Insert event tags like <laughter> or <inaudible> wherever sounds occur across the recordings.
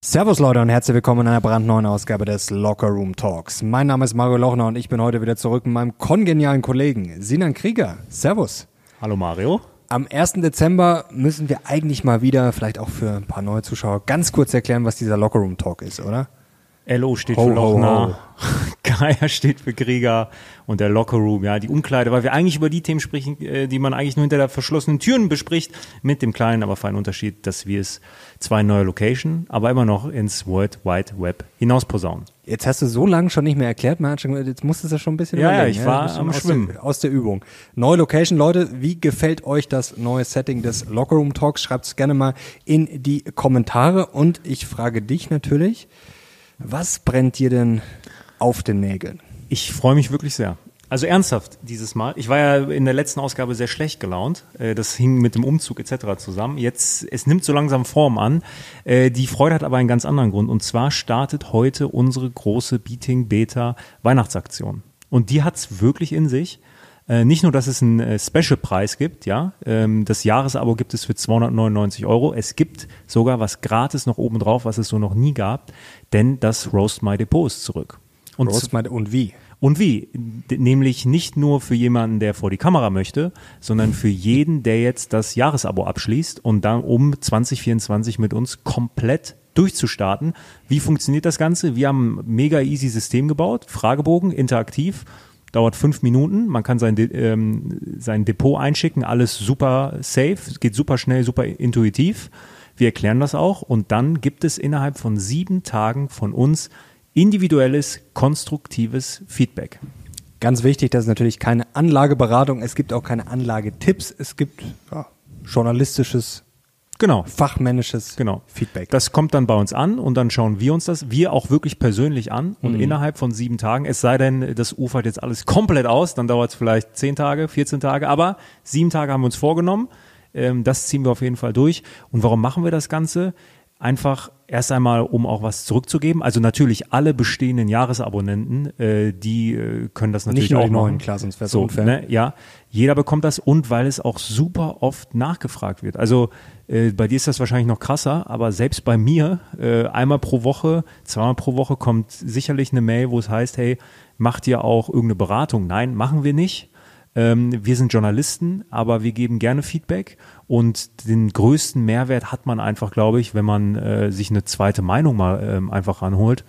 Servus Leute und herzlich willkommen in einer brandneuen Ausgabe des Locker Room Talks. Mein Name ist Mario Lochner und ich bin heute wieder zurück mit meinem kongenialen Kollegen Sinan Krieger. Servus. Hallo Mario. Am 1. Dezember müssen wir eigentlich mal wieder, vielleicht auch für ein paar neue Zuschauer, ganz kurz erklären, was dieser Locker Room Talk ist, oder? LO steht Ho, für Lochner, <laughs> Geier steht für Krieger und der Locker Room, ja, die Umkleide, weil wir eigentlich über die Themen sprechen, äh, die man eigentlich nur hinter der verschlossenen Türen bespricht, mit dem kleinen, aber feinen Unterschied, dass wir es zwar in neuer Location, aber immer noch ins World Wide Web hinaus posaunen. Jetzt hast du so lange schon nicht mehr erklärt, man hat schon, jetzt musstest du schon ein bisschen Ja, ja, ich war am aus Schwimmen. Der, aus der Übung. Neue Location, Leute, wie gefällt euch das neue Setting des Locker Room Talks? Schreibt es gerne mal in die Kommentare und ich frage dich natürlich, was brennt dir denn auf den Nägeln? Ich freue mich wirklich sehr. Also ernsthaft dieses Mal. Ich war ja in der letzten Ausgabe sehr schlecht gelaunt. Äh, Das hing mit dem Umzug etc. zusammen. Jetzt, es nimmt so langsam Form an. Äh, Die Freude hat aber einen ganz anderen Grund. Und zwar startet heute unsere große Beating Beta Weihnachtsaktion. Und die hat's wirklich in sich. Äh, Nicht nur, dass es einen äh, Special-Preis gibt, ja, ähm, das Jahresabo gibt es für 299 Euro. Es gibt sogar was gratis noch oben drauf, was es so noch nie gab, denn das Roast My Depot ist zurück. Und Roast meinte, und wie? und wie? Nämlich nicht nur für jemanden, der vor die Kamera möchte, sondern für jeden, der jetzt das Jahresabo abschließt und dann um 2024 mit uns komplett durchzustarten. Wie funktioniert das Ganze? Wir haben ein mega easy System gebaut, Fragebogen, interaktiv, dauert fünf Minuten. Man kann sein, ähm, sein Depot einschicken, alles super safe, es geht super schnell, super intuitiv. Wir erklären das auch und dann gibt es innerhalb von sieben Tagen von uns individuelles, konstruktives Feedback. Ganz wichtig, das ist natürlich keine Anlageberatung, es gibt auch keine Anlagetipps, es gibt ja, journalistisches, Genau. fachmännisches Genau. Feedback. Das kommt dann bei uns an und dann schauen wir uns das, wir auch wirklich persönlich an und Mhm. innerhalb von sieben Tagen, es sei denn, das ufert jetzt alles komplett aus, dann dauert es vielleicht zehn Tage, 14 Tage, aber sieben Tage haben wir uns vorgenommen. Ähm, das ziehen wir auf jeden Fall durch. Und warum machen wir das Ganze? Einfach erst einmal, um auch was zurückzugeben. Also natürlich alle bestehenden Jahresabonnenten, äh, die äh, können das natürlich Nicht nur auch die neuen, klar, sonst wär's so, unfair. Ne, ja, jeder bekommt das und weil es auch super oft nachgefragt wird. Also äh, bei dir ist das wahrscheinlich noch krasser, aber selbst bei mir äh, einmal pro Woche, zweimal pro Woche kommt sicherlich eine Mail, wo es heißt, hey, macht ihr auch irgendeine Beratung? Nein, machen wir nicht. Ähm, wir sind Journalisten, aber wir geben gerne Feedback und den größten Mehrwert hat man einfach, glaube ich, wenn man äh, sich eine zweite Meinung mal ähm, einfach ranholt.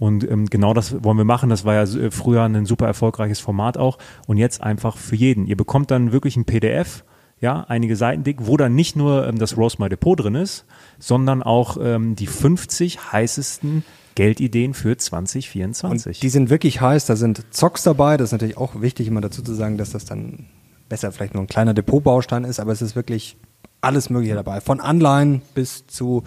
Und ähm, genau das wollen wir machen. Das war ja äh, früher ein super erfolgreiches Format auch. Und jetzt einfach für jeden. Ihr bekommt dann wirklich ein PDF, ja, einige Seiten dick, wo dann nicht nur ähm, das Roast My Depot drin ist, sondern auch ähm, die 50 heißesten Geldideen für 2024. Und die sind wirklich heiß, da sind Zocks dabei, das ist natürlich auch wichtig, immer dazu zu sagen, dass das dann besser vielleicht nur ein kleiner Depotbaustein ist, aber es ist wirklich alles Mögliche dabei. Von Anleihen bis zu,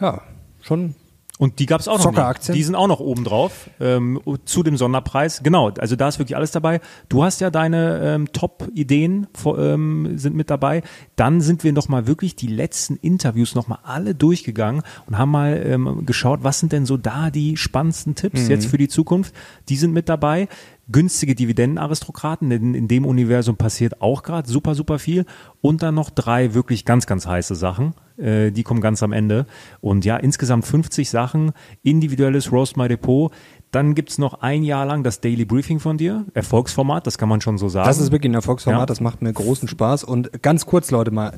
ja, schon Und die gab's auch noch. Zockeraktien? Die sind auch noch oben drauf ähm, zu dem Sonderpreis. Genau, also da ist wirklich alles dabei. Du hast ja deine ähm, Top-Ideen ähm, sind mit dabei. Dann sind wir noch mal wirklich die letzten Interviews noch mal alle durchgegangen und haben mal ähm, geschaut, was sind denn so da die spannendsten Tipps jetzt für die Zukunft. Die sind mit dabei. Günstige Dividendenaristokraten, in, in dem Universum passiert auch gerade super, super viel. Und dann noch drei wirklich ganz, ganz heiße Sachen. Äh, die kommen ganz am Ende. Und ja, insgesamt 50 Sachen, individuelles Roast My Depot. Dann gibt's noch ein Jahr lang das Daily Briefing von dir, Erfolgsformat, das kann man schon so sagen. Das ist wirklich ein Erfolgsformat, Ja. das macht mir großen Spaß. Und ganz kurz, Leute, mal,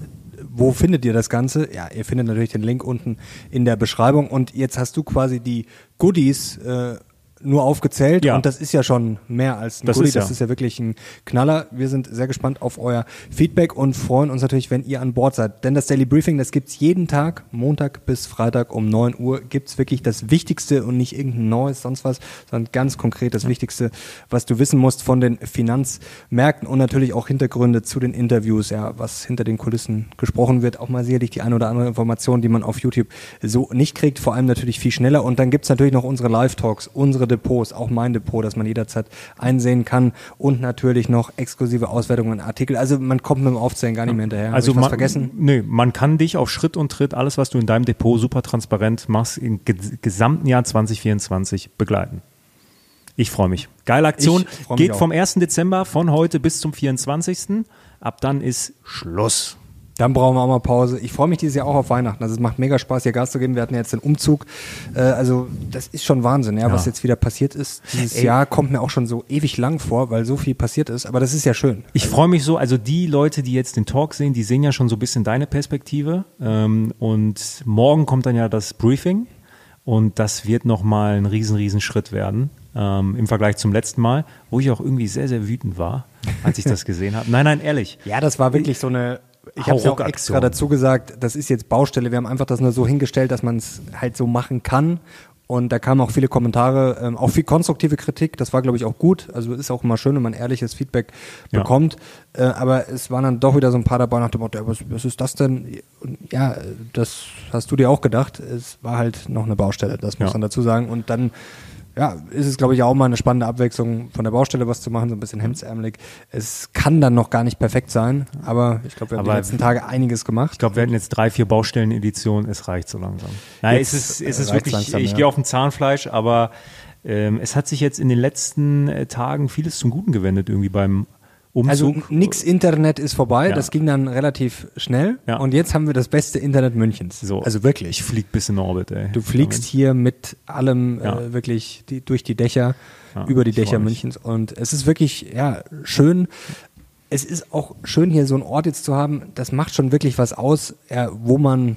wo findet ihr das Ganze? Ja, ihr findet natürlich den Link unten in der Beschreibung. Und jetzt hast du quasi die Goodies äh, nur aufgezählt Ja. und das ist ja schon mehr als ein Das Goodie, ist ja. das ist ja wirklich ein Knaller. Wir sind sehr gespannt auf euer Feedback und freuen uns natürlich, wenn ihr an Bord seid. Denn das Daily Briefing, das gibt's jeden Tag, Montag bis Freitag um 9 Uhr, gibt's wirklich das Wichtigste und nicht irgendein neues, sonst was, sondern ganz konkret das Wichtigste, was du wissen musst von den Finanzmärkten und natürlich auch Hintergründe zu den Interviews, ja, was hinter den Kulissen gesprochen wird, auch mal sicherlich die eine oder andere Information, die man auf YouTube so nicht kriegt, vor allem natürlich viel schneller. Und dann gibt's natürlich noch unsere Live-Talks, unsere Depots, auch mein Depot, das man jederzeit einsehen kann und natürlich noch exklusive Auswertungen und Artikel. Also man kommt mit dem Aufzählen gar nicht mehr hinterher. Also man, vergessen? Nee, man kann dich auf Schritt und Tritt, alles, was du in deinem Depot super transparent machst, im ge gesamten Jahr 2024 begleiten. Ich freue mich. Geile Aktion. Mich Geht auch. vom 1. Dezember von heute bis zum 24. Ab dann ist Schluss. Dann brauchen wir auch mal Pause. Ich freue mich dieses Jahr auch auf Weihnachten. Also es macht mega Spaß, hier Gas zu geben. Wir hatten jetzt den Umzug. Äh, also das ist schon Wahnsinn, ja, Ja. was jetzt wieder passiert ist. Dieses Ey. Jahr kommt mir auch schon so ewig lang vor, weil so viel passiert ist. Aber das ist ja schön. Ich freue mich so, also die Leute, die jetzt den Talk sehen, die sehen ja schon so ein bisschen deine Perspektive. Ähm, und morgen kommt dann ja das Briefing und das wird nochmal ein riesen, riesen Schritt werden ähm, im Vergleich zum letzten Mal, wo ich auch irgendwie sehr, sehr wütend war, als ich das <laughs> gesehen habe. Nein, nein, ehrlich. Ja, das war wirklich so eine. Ich habe ja auch extra dazu gesagt, das ist jetzt Baustelle. Wir haben einfach das nur so hingestellt, dass man es halt so machen kann. Und da kamen auch viele Kommentare, ähm, auch viel konstruktive Kritik. Das war, glaube ich, auch gut. Also ist auch immer schön, wenn man ehrliches Feedback Ja. bekommt. Äh, aber es waren dann doch wieder so ein paar dabei nach dem Motto, was, was ist das denn? Und ja, das hast du dir auch gedacht. Es war halt noch eine Baustelle, das muss Ja. man dazu sagen. Und dann ja, ist es, glaube ich, auch mal eine spannende Abwechslung von der Baustelle was zu machen, so ein bisschen hemdsärmelig. Es kann dann noch gar nicht perfekt sein, aber ich glaube, wir haben Aber die letzten Tage einiges gemacht. Ich glaube, wir hatten jetzt drei, vier Baustellen-Editionen, es reicht so langsam. Nein, Jetzt, es ist, es ist wirklich, langsam, ich ja. gehe auf dem Zahnfleisch, aber ähm, es hat sich jetzt in den letzten äh, Tagen vieles zum Guten gewendet, irgendwie beim Umzug. Also nix Internet ist vorbei, Ja. das ging dann relativ schnell Ja. und jetzt haben wir das beste Internet Münchens. so. Also wirklich. Ich flieg bis in Orbit, ey. Du fliegst hier mit allem Ja. äh, wirklich die, durch die Dächer, über die Dächer. Münchens und es ist wirklich ja schön. Es ist auch schön hier so einen Ort jetzt zu haben. Das macht schon wirklich was aus, wo man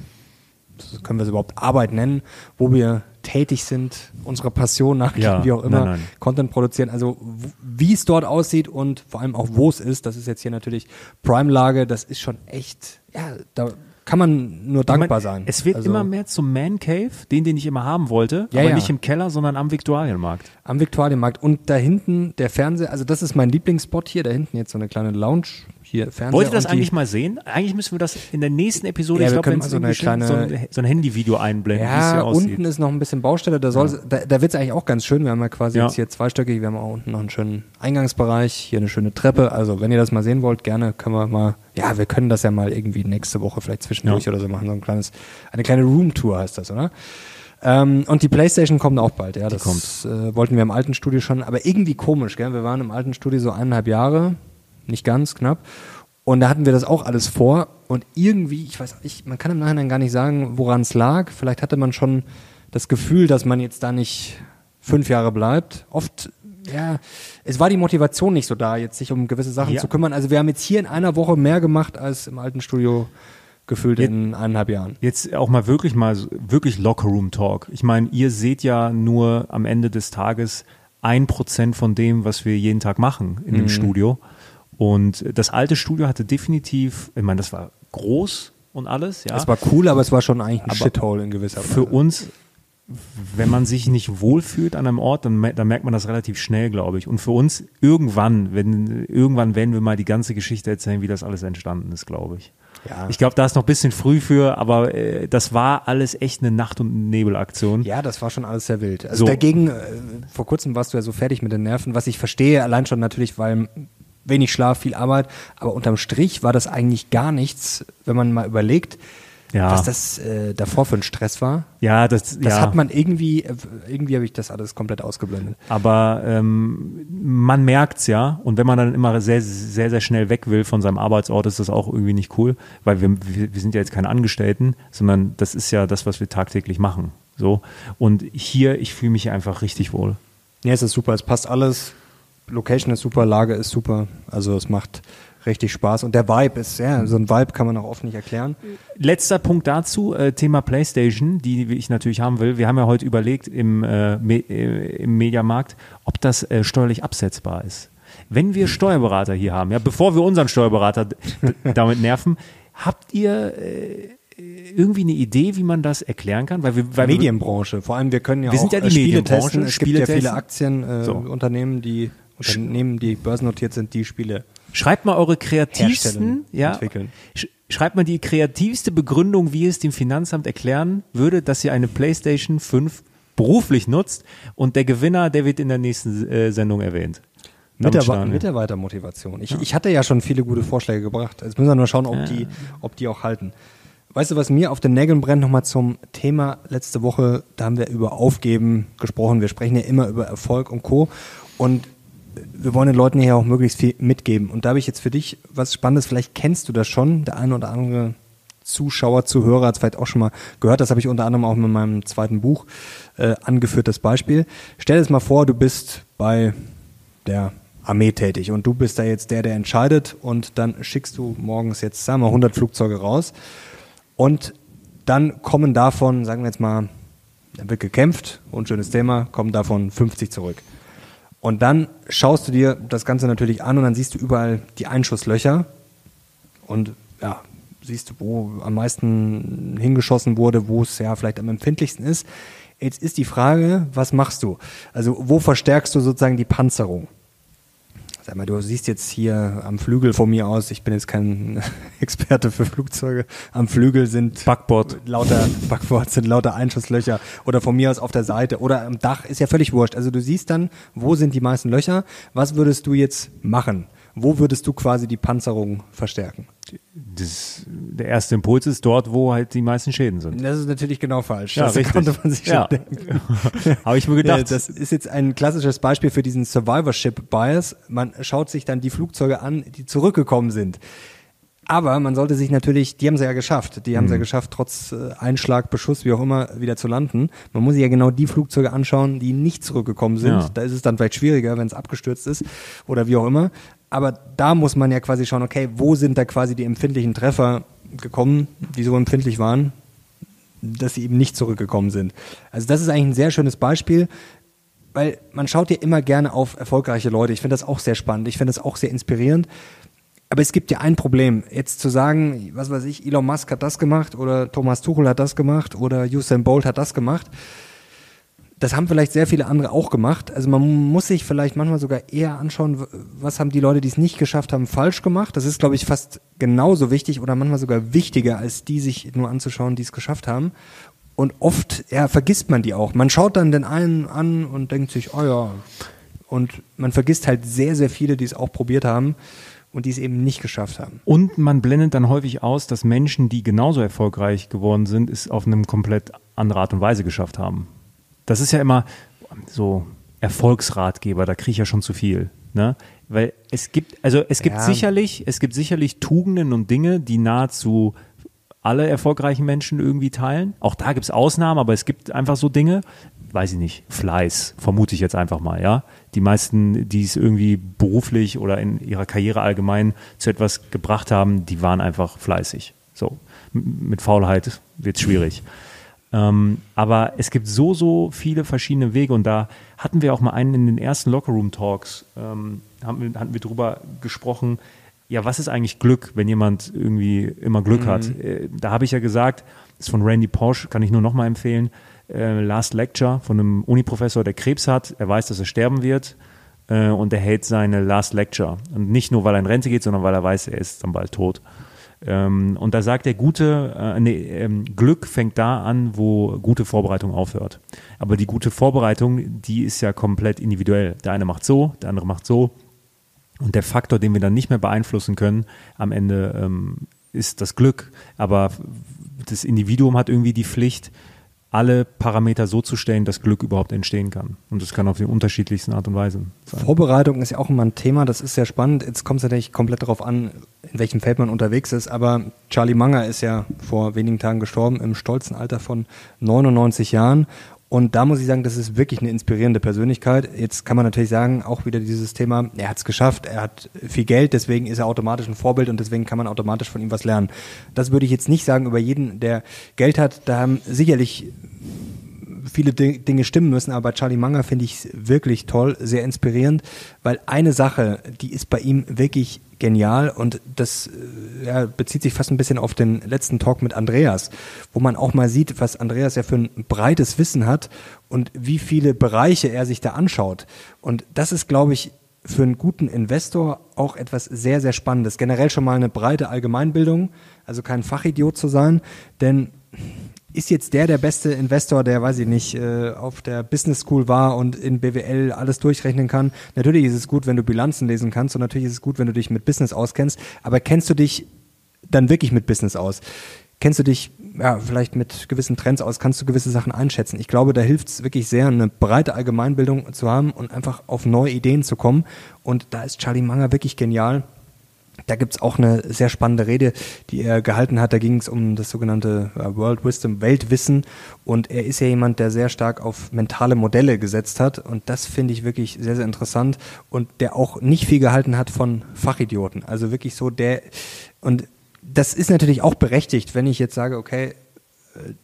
können wir es überhaupt Arbeit nennen, wo wir tätig sind, unserer Passion nachgehen, Ja, wie auch immer, nein, nein. Content produzieren. Also wie es dort aussieht und vor allem auch wo es ist, das ist jetzt hier natürlich Prime-Lage, das ist schon echt, ja, da kann man nur dankbar Ich mein, sein. Es wird Also- immer mehr zum Man Cave, den, den ich immer haben wollte, Ja, aber ja. nicht im Keller, sondern am Viktualienmarkt. Am Viktualienmarkt. Und da hinten der Fernseher, also das ist mein Lieblingsspot hier, da hinten jetzt so eine kleine Lounge, hier Fernseher. Wollt ihr das die- eigentlich mal sehen? Eigentlich müssen wir das in der nächsten Episode, Ja, ich glaube, wenn so eine so ein, so ein Handyvideo einblenden, Ja, unten ist noch ein bisschen Baustelle, da soll da, da wird es eigentlich auch ganz schön. Wir haben ja quasi Ja. jetzt hier zweistöckig, wir haben auch unten noch einen schönen Eingangsbereich, hier eine schöne Treppe. Also wenn ihr das mal sehen wollt, gerne können wir mal, ja, wir können das ja mal irgendwie nächste Woche vielleicht zwischendurch Ja. oder so machen, so ein kleines, eine kleine Roomtour heißt das, oder? Ähm, und die Playstation kommt auch bald, ja. Das kommt. Äh, wollten wir im alten Studio schon, aber irgendwie komisch, gell? Wir waren im alten Studio so eineinhalb Jahre, nicht ganz knapp. Und da hatten wir das auch alles vor. Und irgendwie, ich weiß, ich, man kann im Nachhinein gar nicht sagen, woran es lag. Vielleicht hatte man schon das Gefühl, dass man jetzt da nicht fünf Jahre bleibt. Oft, ja, es war die Motivation nicht so da, jetzt sich um gewisse Sachen Ja. zu kümmern. Also wir haben jetzt hier in einer Woche mehr gemacht als im alten Studio gefühlt Ja. in eineinhalb Jahren. Jetzt auch mal wirklich mal wirklich Lockerroom Talk. Ich meine, ihr seht ja nur am Ende des Tages ein Prozent von dem, was wir jeden Tag machen in Mhm. dem Studio. Und das alte Studio hatte definitiv, ich meine, das war groß und alles, ja. Es war cool, aber es war schon eigentlich ein Aber Shithole in gewisser Weise. für uns, wenn man sich nicht wohlfühlt an einem Ort, dann, dann merkt man das relativ schnell, glaube ich. Und für uns irgendwann, wenn irgendwann werden wir mal die ganze Geschichte erzählen, wie das alles entstanden ist, glaube ich. Ja. Ich glaube, da ist noch ein bisschen früh für, aber äh, das war alles echt eine Nacht- und Nebelaktion. Ja, das war schon alles sehr wild. Also So. dagegen, äh, vor kurzem warst du ja so fertig mit den Nerven, was ich verstehe, allein schon natürlich, weil wenig Schlaf, viel Arbeit, aber unterm Strich war das eigentlich gar nichts, wenn man mal überlegt, Ja. was das äh, davor für ein Stress war. Ja, das, Das ja. hat man irgendwie, äh, irgendwie habe ich das alles komplett ausgeblendet. Aber ähm, man merkt's ja. Und wenn man dann immer sehr, sehr, sehr schnell weg will von seinem Arbeitsort, ist das auch irgendwie nicht cool, weil wir, wir, sind ja jetzt keine Angestellten, sondern das ist ja das, was wir tagtäglich machen. So. Und hier, ich fühle mich einfach richtig wohl. Ja, es ist super, es passt alles. Location ist super, Lage ist super. Also es macht richtig Spaß. Und der Vibe ist, ja, so ein Vibe kann man auch oft nicht erklären. Letzter Punkt dazu, äh, Thema PlayStation, die ich natürlich haben will. Wir haben ja heute überlegt im, äh, Me äh, im Mediamarkt, ob das äh, steuerlich absetzbar ist. Wenn wir Steuerberater hier haben, ja, bevor wir unseren Steuerberater damit nerven, habt ihr äh, irgendwie eine Idee, wie man das erklären kann? Weil wir, weil Medienbranche. Vor allem, wir können ja Wir auch sind ja die äh, Spiele Medienbranche, testen. Es Spiele gibt ja viele. Aktienunternehmen, So. die Unternehmen, die börsennotiert sind, die Spiele. Schreibt mal eure kreativsten, ja, entwickeln. sch- schreibt mal die kreativste Begründung, wie es dem Finanzamt erklären würde, dass ihr eine PlayStation 5 beruflich nutzt und der Gewinner, der wird in der nächsten äh, Sendung erwähnt. Mitarbeiter. Mitarbeitermotivation. Ich, ich hatte ja schon viele gute Vorschläge gebracht. Jetzt müssen wir nur schauen, ob, Ja. die, ob die auch halten. Weißt du, was mir auf den Nägeln brennt, nochmal zum Thema letzte Woche, da haben wir über Aufgeben gesprochen. Wir sprechen ja immer über Erfolg und Co. Und wir wollen den Leuten hier auch möglichst viel mitgeben. Und da habe ich jetzt für dich was Spannendes, vielleicht kennst du das schon, der eine oder andere Zuschauer, Zuhörer hat es vielleicht auch schon mal gehört, das habe ich unter anderem auch mit meinem zweiten Buch äh, angeführt, das Beispiel. Stell jetzt mal vor, du bist bei der Armee tätig und du bist da jetzt der, der entscheidet und dann schickst du morgens jetzt, sagen wir, 100 Flugzeuge raus und dann kommen davon, sagen wir jetzt mal, dann wird gekämpft, unschönes Thema, kommen davon 50 zurück. Und dann schaust du dir das Ganze natürlich an und dann siehst du überall die Einschusslöcher und ja, siehst du, wo am meisten hingeschossen wurde, wo es ja vielleicht am empfindlichsten ist. Jetzt ist die Frage, was machst du? Also wo verstärkst du sozusagen die Panzerung? Sag mal, du siehst jetzt hier am Flügel von mir aus, ich bin jetzt kein <laughs> Experte für Flugzeuge, am Flügel sind Backbord. lauter <laughs> Backbord sind lauter Einschusslöcher oder von mir aus auf der Seite oder am Dach ist ja völlig wurscht. Also du siehst dann, wo sind die meisten Löcher? Was würdest du jetzt machen? Wo würdest du quasi die Panzerung verstärken? Das, der erste Impuls ist dort, wo halt die meisten Schäden sind. Das ist natürlich genau falsch. Ja, das richtig. konnte man sich schon Ja. denken. <laughs> Habe ich mir gedacht. das ist jetzt ein klassisches Beispiel für diesen Survivorship Bias. Man schaut sich dann die Flugzeuge an, die zurückgekommen sind. Aber man sollte sich natürlich, die haben sie ja geschafft, die haben sie ja geschafft, trotz äh, Einschlag, Beschuss, wie auch immer, wieder zu landen. Man muss sich ja genau die Flugzeuge anschauen, die nicht zurückgekommen sind. Ja. Da ist es dann vielleicht schwieriger, wenn es abgestürzt ist oder wie auch immer. Aber da muss man ja quasi schauen, okay, wo sind da quasi die empfindlichen Treffer gekommen, die so empfindlich waren, dass sie eben nicht zurückgekommen sind. Also das ist eigentlich ein sehr schönes Beispiel, weil man schaut ja immer gerne auf erfolgreiche Leute. Ich finde das auch sehr spannend. Ich finde das auch sehr inspirierend. Aber es gibt ja ein Problem. Jetzt zu sagen, was weiß ich, Elon Musk hat das gemacht oder Thomas Tuchel hat das gemacht oder Usain Bolt hat das gemacht. Das haben vielleicht sehr viele andere auch gemacht. Also man muss sich vielleicht manchmal sogar eher anschauen, was haben die Leute, die es nicht geschafft haben, falsch gemacht. Das ist, glaube ich, fast genauso wichtig oder manchmal sogar wichtiger, als die sich nur anzuschauen, die es geschafft haben. Und oft, ja, vergisst man die auch. Man schaut dann den einen an und denkt sich, oh ja. Und man vergisst halt sehr, sehr viele, die es auch probiert haben und die es eben nicht geschafft haben. Und man blendet dann häufig aus, dass Menschen, die genauso erfolgreich geworden sind, es auf eine komplett andere Art und Weise geschafft haben. Das ist ja immer so Erfolgsratgeber, da kriege ich ja schon zu viel. Ne? Weil es gibt, also es gibt Ja. sicherlich, es gibt sicherlich Tugenden und Dinge, die nahezu alle erfolgreichen Menschen irgendwie teilen. Auch da gibt es Ausnahmen, aber es gibt einfach so Dinge, weiß ich nicht, Fleiß, vermute ich jetzt einfach mal, ja. Die meisten, die es irgendwie beruflich oder in ihrer Karriere allgemein zu etwas gebracht haben, die waren einfach fleißig. So, mit Faulheit wird es schwierig. Ähm, aber es gibt so, so viele verschiedene Wege und da hatten wir auch mal einen in den ersten Lockerroom-Talks, ähm, haben wir, hatten wir drüber gesprochen, ja, was ist eigentlich Glück, wenn jemand irgendwie immer Glück hat? Äh, da habe ich ja gesagt, das ist von Randy Porsche, kann ich nur nochmal empfehlen, äh, Last Lecture von einem Uniprofessor, der Krebs hat, er weiß, dass er sterben wird äh, und er hält seine Last Lecture. Und nicht nur, weil er in Rente geht, sondern weil er weiß, er ist dann bald tot. Ähm, und da sagt er, gute, äh, nee, ähm, Glück fängt da an, wo gute Vorbereitung aufhört. Aber die gute Vorbereitung, die ist ja komplett individuell. Der eine macht so, der andere macht so. Und der Faktor, den wir dann nicht mehr beeinflussen können, am Ende ähm, ist das Glück. Aber das Individuum hat irgendwie die Pflicht, alle Parameter so zu stellen, dass Glück überhaupt entstehen kann. Und das kann auf die unterschiedlichsten Art und Weise sein. Vorbereitung ist ja auch immer ein Thema, das ist sehr spannend. Jetzt kommt es natürlich komplett darauf an, in welchem Feld man unterwegs ist. Aber Charlie Munger ist ja vor wenigen Tagen gestorben, im stolzen Alter von 99 Jahren. Und da muss ich sagen, das ist wirklich eine inspirierende Persönlichkeit. Jetzt kann man natürlich sagen, auch wieder dieses Thema, er hat es geschafft, er hat viel Geld, deswegen ist er automatisch ein Vorbild und deswegen kann man automatisch von ihm was lernen. Das würde ich jetzt nicht sagen über jeden, der Geld hat. Da haben sicherlich viele Di- Dinge stimmen müssen, aber Charlie Munger finde ich wirklich toll, sehr inspirierend, weil eine Sache, die ist bei ihm wirklich genial und das äh, ja, bezieht sich fast ein bisschen auf den letzten Talk mit Andreas, wo man auch mal sieht, was Andreas ja für ein breites Wissen hat und wie viele Bereiche er sich da anschaut. Und das ist, glaube ich, für einen guten Investor auch etwas sehr, sehr Spannendes. Generell schon mal eine breite Allgemeinbildung, also kein Fachidiot zu sein, denn ist jetzt der der beste Investor, der, weiß ich nicht, äh, auf der Business School war und in BWL alles durchrechnen kann. Natürlich ist es gut, wenn du Bilanzen lesen kannst und natürlich ist es gut, wenn du dich mit Business auskennst, aber kennst du dich dann wirklich mit Business aus? kennst du dich ja, vielleicht mit gewissen Trends aus, kannst du gewisse Sachen einschätzen. Ich glaube, da hilft es wirklich sehr, eine breite Allgemeinbildung zu haben und einfach auf neue Ideen zu kommen. Und da ist Charlie Manger wirklich genial. Da gibt's auch eine sehr spannende Rede, die er gehalten hat. Da ging es um das sogenannte World Wisdom, Weltwissen. Und er ist ja jemand, der sehr stark auf mentale Modelle gesetzt hat. Und das finde ich wirklich sehr, sehr interessant. Und der auch nicht viel gehalten hat von Fachidioten. Also wirklich so der, und das ist natürlich auch berechtigt, wenn ich jetzt sage, okay,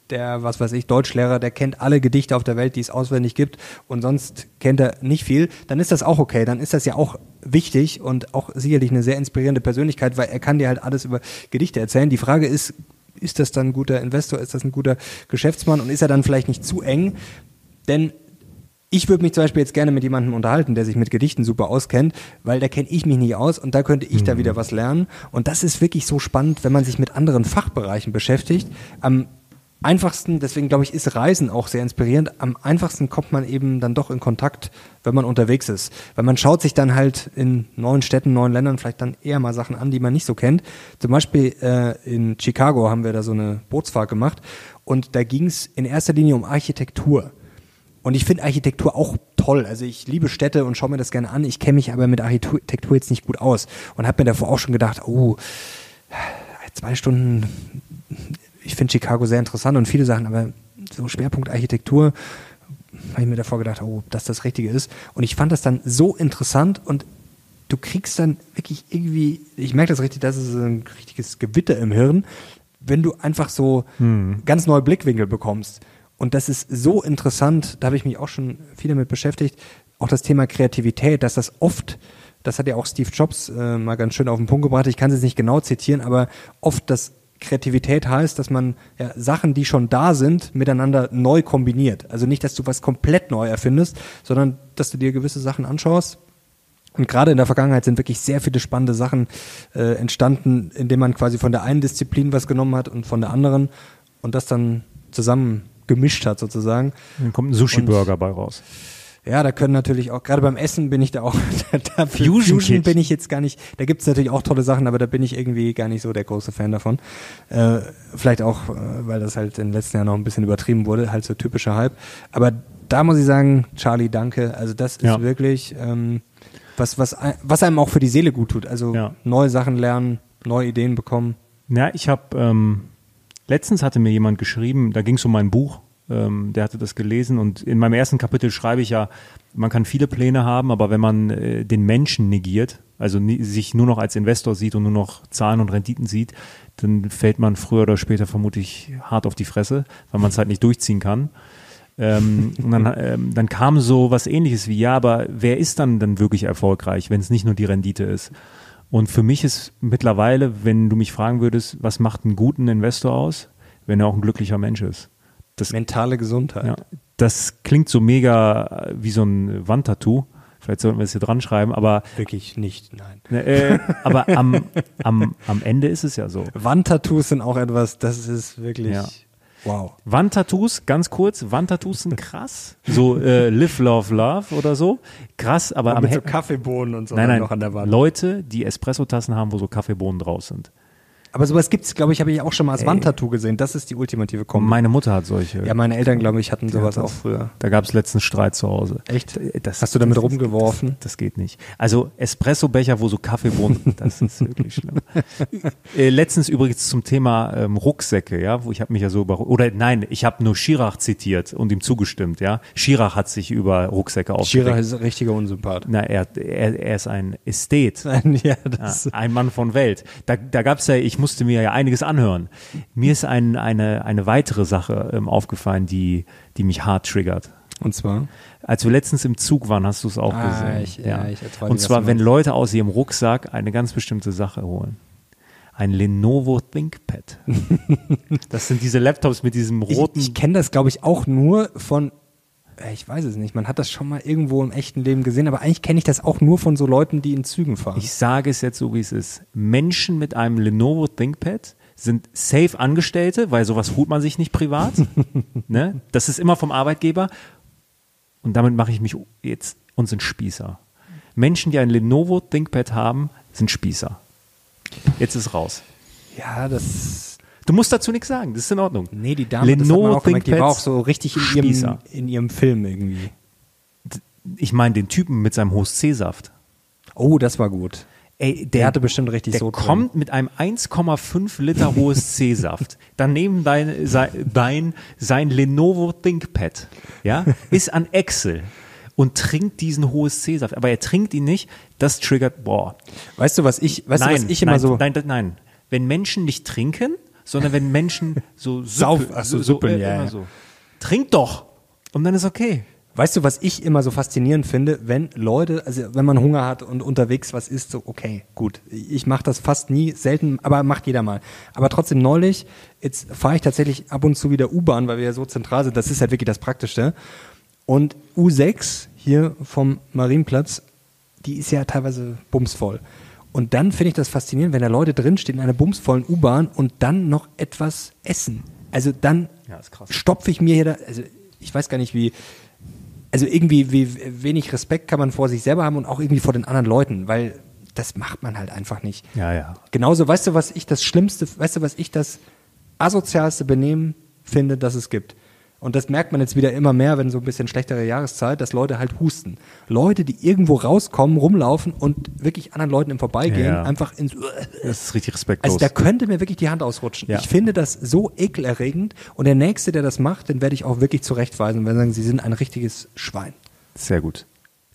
der, was weiß ich, Deutschlehrer, der kennt alle Gedichte auf der Welt, die es auswendig gibt und sonst kennt er nicht viel, dann ist das auch okay. Dann ist das ja auch wichtig und auch sicherlich eine sehr inspirierende Persönlichkeit, weil er kann dir halt alles über Gedichte erzählen. Die Frage ist, ist das dann ein guter Investor, ist das ein guter Geschäftsmann und ist er dann vielleicht nicht zu eng? Denn ich würde mich zum Beispiel jetzt gerne mit jemandem unterhalten, der sich mit Gedichten super auskennt, weil da kenne ich mich nicht aus und da könnte ich mhm. da wieder was lernen. Und das ist wirklich so spannend, wenn man sich mit anderen Fachbereichen beschäftigt. Am einfachsten, deswegen glaube ich, ist Reisen auch sehr inspirierend. Am einfachsten kommt man eben dann doch in Kontakt, wenn man unterwegs ist. Weil man schaut sich dann halt in neuen Städten, neuen Ländern vielleicht dann eher mal Sachen an, die man nicht so kennt. Zum Beispiel äh, in Chicago haben wir da so eine Bootsfahrt gemacht und da ging es in erster Linie um Architektur. Und ich finde Architektur auch toll. Also ich liebe Städte und schaue mir das gerne an. Ich kenne mich aber mit Architektur jetzt nicht gut aus und habe mir davor auch schon gedacht, oh, zwei Stunden ich finde Chicago sehr interessant und viele Sachen, aber so Schwerpunkt Architektur, habe ich mir davor gedacht, oh, dass das Richtige ist. Und ich fand das dann so interessant und du kriegst dann wirklich irgendwie, ich merke das richtig, das ist ein richtiges Gewitter im Hirn, wenn du einfach so hm. ganz neue Blickwinkel bekommst. Und das ist so interessant, da habe ich mich auch schon viel damit beschäftigt, auch das Thema Kreativität, dass das oft, das hat ja auch Steve Jobs äh, mal ganz schön auf den Punkt gebracht, ich kann es jetzt nicht genau zitieren, aber oft das Kreativität heißt, dass man ja, Sachen, die schon da sind, miteinander neu kombiniert. Also nicht, dass du was komplett neu erfindest, sondern dass du dir gewisse Sachen anschaust. Und gerade in der Vergangenheit sind wirklich sehr viele spannende Sachen äh, entstanden, indem man quasi von der einen Disziplin was genommen hat und von der anderen und das dann zusammen gemischt hat sozusagen. Dann kommt ein Sushi-Burger bei raus. Ja, da können natürlich auch, gerade beim Essen bin ich da auch, <laughs> da Fusion, Fusion bin ich jetzt gar nicht, da gibt's natürlich auch tolle Sachen, aber da bin ich irgendwie gar nicht so der große Fan davon. Äh, vielleicht auch, äh, weil das halt in den letzten Jahren noch ein bisschen übertrieben wurde, halt so typischer Hype. Aber da muss ich sagen, Charlie, danke. Also das ist ja. wirklich ähm, was, was, was einem auch für die Seele gut tut. Also ja. neue Sachen lernen, neue Ideen bekommen. Ja, ich habe ähm, letztens hatte mir jemand geschrieben, da ging es um mein Buch ähm, der hatte das gelesen und in meinem ersten Kapitel schreibe ich ja, man kann viele Pläne haben, aber wenn man äh, den Menschen negiert, also nie, sich nur noch als Investor sieht und nur noch Zahlen und Renditen sieht, dann fällt man früher oder später vermutlich hart auf die Fresse, weil man es halt nicht durchziehen kann. ähm, und dann, <laughs> ähm, dann kam so was ähnliches wie, ja, aber wer ist dann dann wirklich erfolgreich, wenn es nicht nur die Rendite ist? Und für mich ist mittlerweile, wenn du mich fragen würdest, was macht einen guten Investor aus, wenn er auch ein glücklicher Mensch ist. Das, Mentale Gesundheit. Ja, das klingt so mega wie so ein Wandtattoo. Vielleicht sollten wir es hier dran schreiben, aber. Wirklich nicht, nein. Ne, äh, <laughs> aber am, am, am Ende ist es ja so. Wandtattoos sind auch etwas, das ist wirklich. Ja. Wow. Wandtattoos, ganz kurz, Wandtattoos sind krass. So äh, Live, Love, Love oder so. Krass, aber und am mit so Kaffeebohnen und so nein, nein, noch an der Wand. Leute, die Espressotassen haben, wo so Kaffeebohnen draus sind. Aber sowas gibt's, glaube ich, habe ich auch schon mal als Ey. Wandtattoo gesehen. Das ist die ultimative Kombi. Meine Mutter hat solche. Ja, meine Eltern, glaube ich, hatten sowas auch früher. Da gab es letztens Streit zu Hause. Echt? Das, Hast du damit rumgeworfen? Das, das, geht nicht. Also Espressobecher, wo so Kaffeebohnen, <laughs> das ist wirklich schlimm. äh, letztens übrigens zum Thema ähm, Rucksäcke, ja, wo ich habe mich ja so über oder nein, ich habe nur Schirach zitiert und ihm zugestimmt, ja. Schirach hat sich über Rucksäcke aufgeregt. Schirach ist ein richtiger Unsympath. Na, er, er, er ist ein Ästhet. <laughs> ja, das ja, ein Mann von Welt. Da, da gab's ja, ich musste mir ja einiges anhören. Mir ist ein, eine, eine weitere Sache ähm, aufgefallen, die, die mich hart triggert. Und zwar? Als wir letztens im Zug waren, hast du es auch ah, gesehen. Ich, ja. ja ich Und zwar, wenn Leute aus ihrem Rucksack eine ganz bestimmte Sache holen. Ein Lenovo ThinkPad. <laughs> das sind diese Laptops mit diesem roten. Ich, ich kenne das, glaube ich, auch nur von ich weiß es nicht, man hat das schon mal irgendwo im echten Leben gesehen, aber eigentlich kenne ich das auch nur von so Leuten, die in Zügen fahren. Ich sage es jetzt so, wie es ist. Menschen mit einem Lenovo ThinkPad sind safe Angestellte, weil sowas holt man sich nicht privat. <laughs> ne? Das ist immer vom Arbeitgeber. Und damit mache ich mich jetzt und sind Spießer. Menschen, die ein Lenovo ThinkPad haben, sind Spießer. Jetzt ist raus. Ja, das Du musst dazu nichts sagen, das ist in Ordnung. Nee, die Dame, das man auch gemerkt, die war auch so richtig in ihrem, in ihrem Film irgendwie. Ich meine den Typen mit seinem Host C-Saft. Oh, das war gut. Ey, Der hatte bestimmt richtig der so kommt mit einem 1,5 Liter hohes C-Saft. <laughs> Daneben dein, sein, dein, sein Lenovo ThinkPad, ja, <laughs> ist an Excel und trinkt diesen hohes C-Saft. Aber er trinkt ihn nicht, das triggert, boah. Weißt du, was ich, weißt nein, du, was ich immer nein, so. Nein, nein, nein. Wenn Menschen nicht trinken, sondern wenn Menschen so <laughs> Sauf- ach so, Suppen, äh, ja, ja. so. Trink doch. Und dann ist okay. Weißt du, was ich immer so faszinierend finde, wenn Leute, also wenn man Hunger hat und unterwegs was isst, so okay, gut. Ich mache das fast nie, selten, aber macht jeder mal. Aber trotzdem neulich, jetzt fahre ich tatsächlich ab und zu wieder U-Bahn, weil wir ja so zentral sind, das ist halt wirklich das Praktischste. Und U6 hier vom Marienplatz, die ist ja teilweise bumsvoll. Und dann finde ich das faszinierend, wenn da Leute drinstehen in einer bumsvollen U-Bahn und dann noch etwas essen. Also dann Ja, stopfe ich mir hier da, also ich weiß gar nicht wie, also irgendwie wie wenig Respekt kann man vor sich selber haben und auch irgendwie vor den anderen Leuten, weil das macht man halt einfach nicht. Ja, ja. Genauso, weißt du, was ich das Schlimmste, weißt du, was ich das asozialste Benehmen finde, das es gibt? Und das merkt man jetzt wieder immer mehr, wenn so ein bisschen schlechtere Jahreszeit, dass Leute halt husten. Leute, die irgendwo rauskommen, rumlaufen und wirklich anderen Leuten im Vorbeigehen Ja. einfach ins Das ist richtig respektlos. also da könnte mir wirklich die Hand ausrutschen. Ja. Ich finde das so ekelerregend und der Nächste, der das macht, den werde ich auch wirklich zurechtweisen und werde sagen, sie sind ein richtiges Schwein. Sehr gut.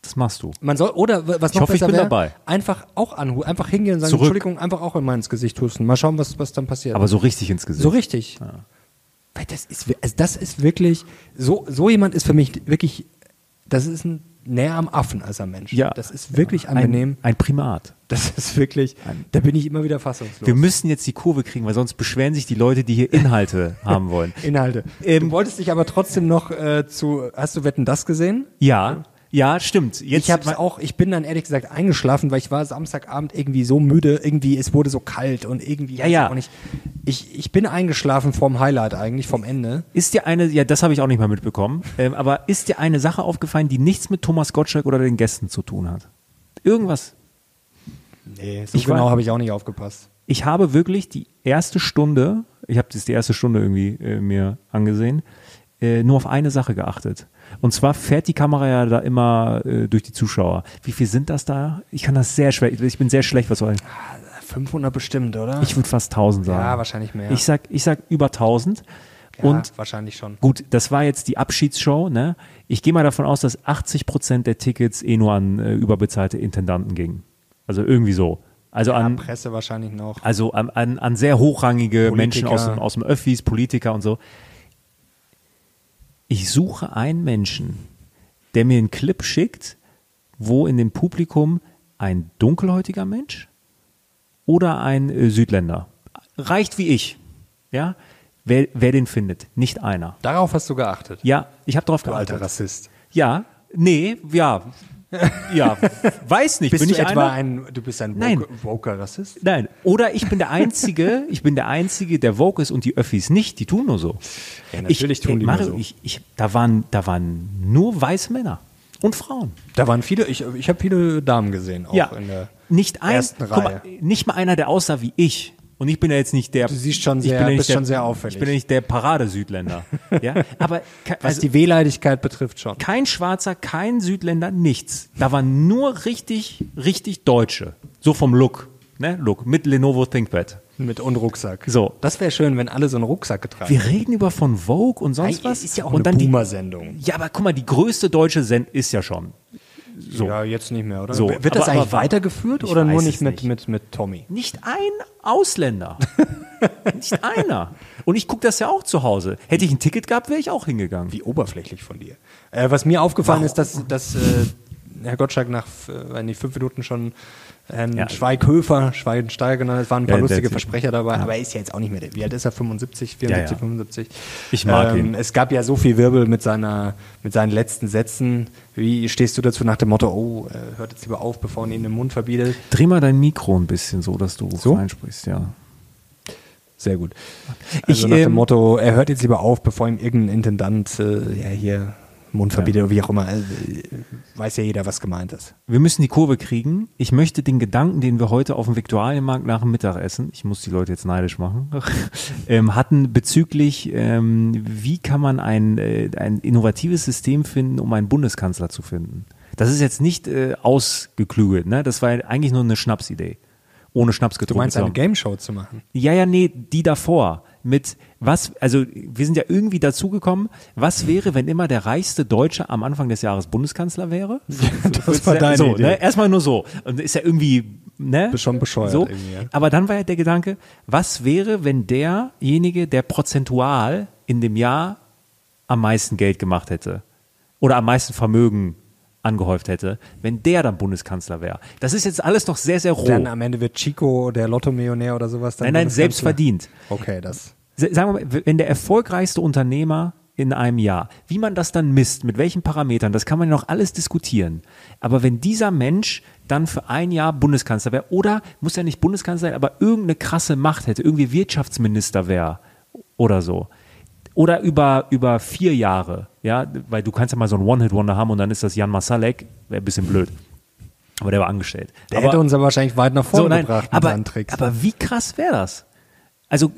Das machst du. Man soll, oder was noch hoffe, ich besser bin wär, dabei. einfach auch anhu einfach hingehen und sagen, Zurück. Entschuldigung, einfach auch in mein ins Gesicht husten. Mal schauen, was, was dann passiert. Aber so richtig ins Gesicht. so richtig. Weil das ist, also das ist wirklich, so, so jemand ist für mich wirklich, das ist ein, näher am Affen als am Mensch. Ja. Das ist wirklich angenehm. Ein, ein Primat. Das ist wirklich, da bin ich immer wieder fassungslos. Wir müssen jetzt die Kurve kriegen, weil sonst beschweren sich die Leute, die hier Inhalte <laughs> haben wollen. Inhalte. Ähm, du wolltest dich aber trotzdem noch äh, zu, hast du Wetten das gesehen? Ja, ja, stimmt. Jetzt ich hab's auch, ich bin dann ehrlich gesagt eingeschlafen, weil ich war Samstagabend irgendwie so müde, irgendwie, es wurde so kalt und irgendwie, Ja, ich ja. auch nicht. Ich, ich bin eingeschlafen vom Highlight eigentlich, vom Ende. Ist dir eine, ja, das habe ich auch nicht mal mitbekommen, ähm, aber ist dir eine Sache aufgefallen, die nichts mit Thomas Gottschalk oder den Gästen zu tun hat? Irgendwas? Nee, so Ich genau habe ich auch nicht aufgepasst. Ich habe wirklich die erste Stunde, ich habe das die erste Stunde irgendwie äh, mir angesehen, äh, nur auf eine Sache geachtet. Und zwar fährt die Kamera ja da immer äh, durch die Zuschauer. Wie viel sind das da? Ich kann das sehr schwer, ich bin sehr schlecht, was soll 500 bestimmt, oder? ich würde fast 1000 sagen. ja, wahrscheinlich mehr. Ich sag, ich sag über 1000. ja, Und wahrscheinlich schon. Gut, das war jetzt die Abschiedsshow. Ne? Ich gehe mal davon aus, dass 80 Prozent der Tickets eh nur an äh, überbezahlte Intendanten gingen. Also irgendwie so. Also Ja, an, Presse wahrscheinlich noch. also an, an, an sehr hochrangige Politiker. Menschen aus dem, aus dem Öffis, Politiker und so. Ich suche einen Menschen, der mir einen Clip schickt, wo in dem Publikum ein dunkelhäutiger Mensch oder ein äh, Südländer reicht wie ich. Ja, wer, wer den findet, nicht einer. Darauf hast du geachtet. Ja, ich habe darauf Du geachtet. alter Rassist. Ja, nee, ja, ja, weiß nicht. Bist bin du ich etwa einer? ein, du bist ein woker Rassist? Nein, oder ich bin der Einzige, ich bin der Einzige, der woke ist und die Öffis nicht, die tun nur so. Ja, natürlich ich, tun die Mario, nur so. Ich, ich, da, waren, da waren nur weiße Männer und Frauen. Da waren viele, ich, ich habe viele Damen gesehen, auch ja, in der nicht ein, ersten Reihe. Mal, nicht mal einer, der aussah wie ich. Und ich bin ja jetzt nicht der. Du siehst schon ich sehr- bin ja nicht bist der, schon sehr auffällig. Ich bin ja nicht der Paradesüdländer. <laughs> ja, aber ke- Was also, die Wehleidigkeit betrifft schon. kein Schwarzer, kein Südländer, nichts. Da waren nur richtig, richtig Deutsche. So vom Look. Ne? Look. Mit Lenovo ThinkPad. Mit und Rucksack. So. Das wäre schön, wenn alle so einen Rucksack getragen Wir reden über von Vogue und sonst Ei, was. Ist ja auch und eine Boomer-Sendung. Ja, aber guck mal, die größte deutsche Send ist ja schon. So. Ja, jetzt nicht mehr, oder? So, Wird das aber- eigentlich aber- weitergeführt oder nur nicht mit, nicht. mit, mit Tommy? Nicht ein Ausländer. <laughs> nicht einer. Und ich gucke das ja auch zu Hause. Hätte ich ein Ticket gehabt, wäre ich auch hingegangen. Wie oberflächlich von dir. Äh, was mir aufgefallen ist, dass, dass äh, Herr Gottschalk nach äh, fünf Minuten schon Herrn Ja. Schweighöfer, hat. Es waren ein paar Ja, lustige Versprecher dabei, aber er ist ja jetzt auch nicht mehr der. Wie alt ist er? 75, 74, Ja, ja. 75? Ich mag ähm, ihn. Es gab ja so viel Wirbel mit, seiner, mit seinen letzten Sätzen. Wie stehst du dazu nach dem Motto, oh, äh, hört jetzt lieber auf, bevor er ihn den Mund verbietet? Dreh mal dein Mikro ein bisschen so, dass du So? reinsprichst, ja. Sehr gut. Also Ich, nach dem ähm, Motto, er hört jetzt lieber auf, bevor ihm irgendein Intendant äh, ja, hier Mundverbieter oder wie auch immer. Also, weiß ja jeder, was gemeint ist. Wir müssen die Kurve kriegen. Ich möchte den Gedanken, den wir heute auf dem Viktualienmarkt nach dem Mittagessen, ich muss die Leute jetzt neidisch machen, <laughs> ähm, hatten bezüglich, ähm, wie kann man ein, äh, ein innovatives System finden, um einen Bundeskanzler zu finden. Das ist jetzt nicht äh, ausgeklügelt, ne? Das war eigentlich nur eine Schnapsidee. Ohne Schnaps getrunken Du meinst eine. Game Show zu machen? Ja, ja, nee, die davor. Mit was, also wir sind ja irgendwie dazugekommen, was wäre, wenn immer der reichste Deutsche am Anfang des Jahres Bundeskanzler wäre? <laughs> Das war deine so, Idee. Ne? Erstmal nur so. Und ist ja irgendwie, ne? Schon bescheuert So. ja. Aber dann war ja der Gedanke, was wäre, wenn derjenige, der prozentual in dem Jahr am meisten Geld gemacht hätte oder am meisten Vermögen angehäuft hätte, wenn der dann Bundeskanzler wäre. Das ist jetzt alles noch sehr, sehr roh. Dann am Ende wird Chico, der Lotto-Millionär oder sowas, dann nein, nein, selbst verdient. Okay, das. Sagen wir mal, wenn der erfolgreichste Unternehmer in einem Jahr, wie man das dann misst, mit welchen Parametern, das kann man noch alles diskutieren. Aber wenn dieser Mensch dann für ein Jahr Bundeskanzler wäre, oder muss ja nicht Bundeskanzler sein, aber irgendeine krasse Macht hätte, irgendwie Wirtschaftsminister wäre oder so. Oder über, über vier Jahre, ja, weil du kannst ja mal so einen One-Hit-Wonder haben und dann ist das Jan Masalek, wäre ein bisschen blöd. Aber der war angestellt. Der aber, hätte uns aber wahrscheinlich weit nach vorne so, nein, gebracht mit aber, seinen Tricks. aber wie krass wäre das? Also,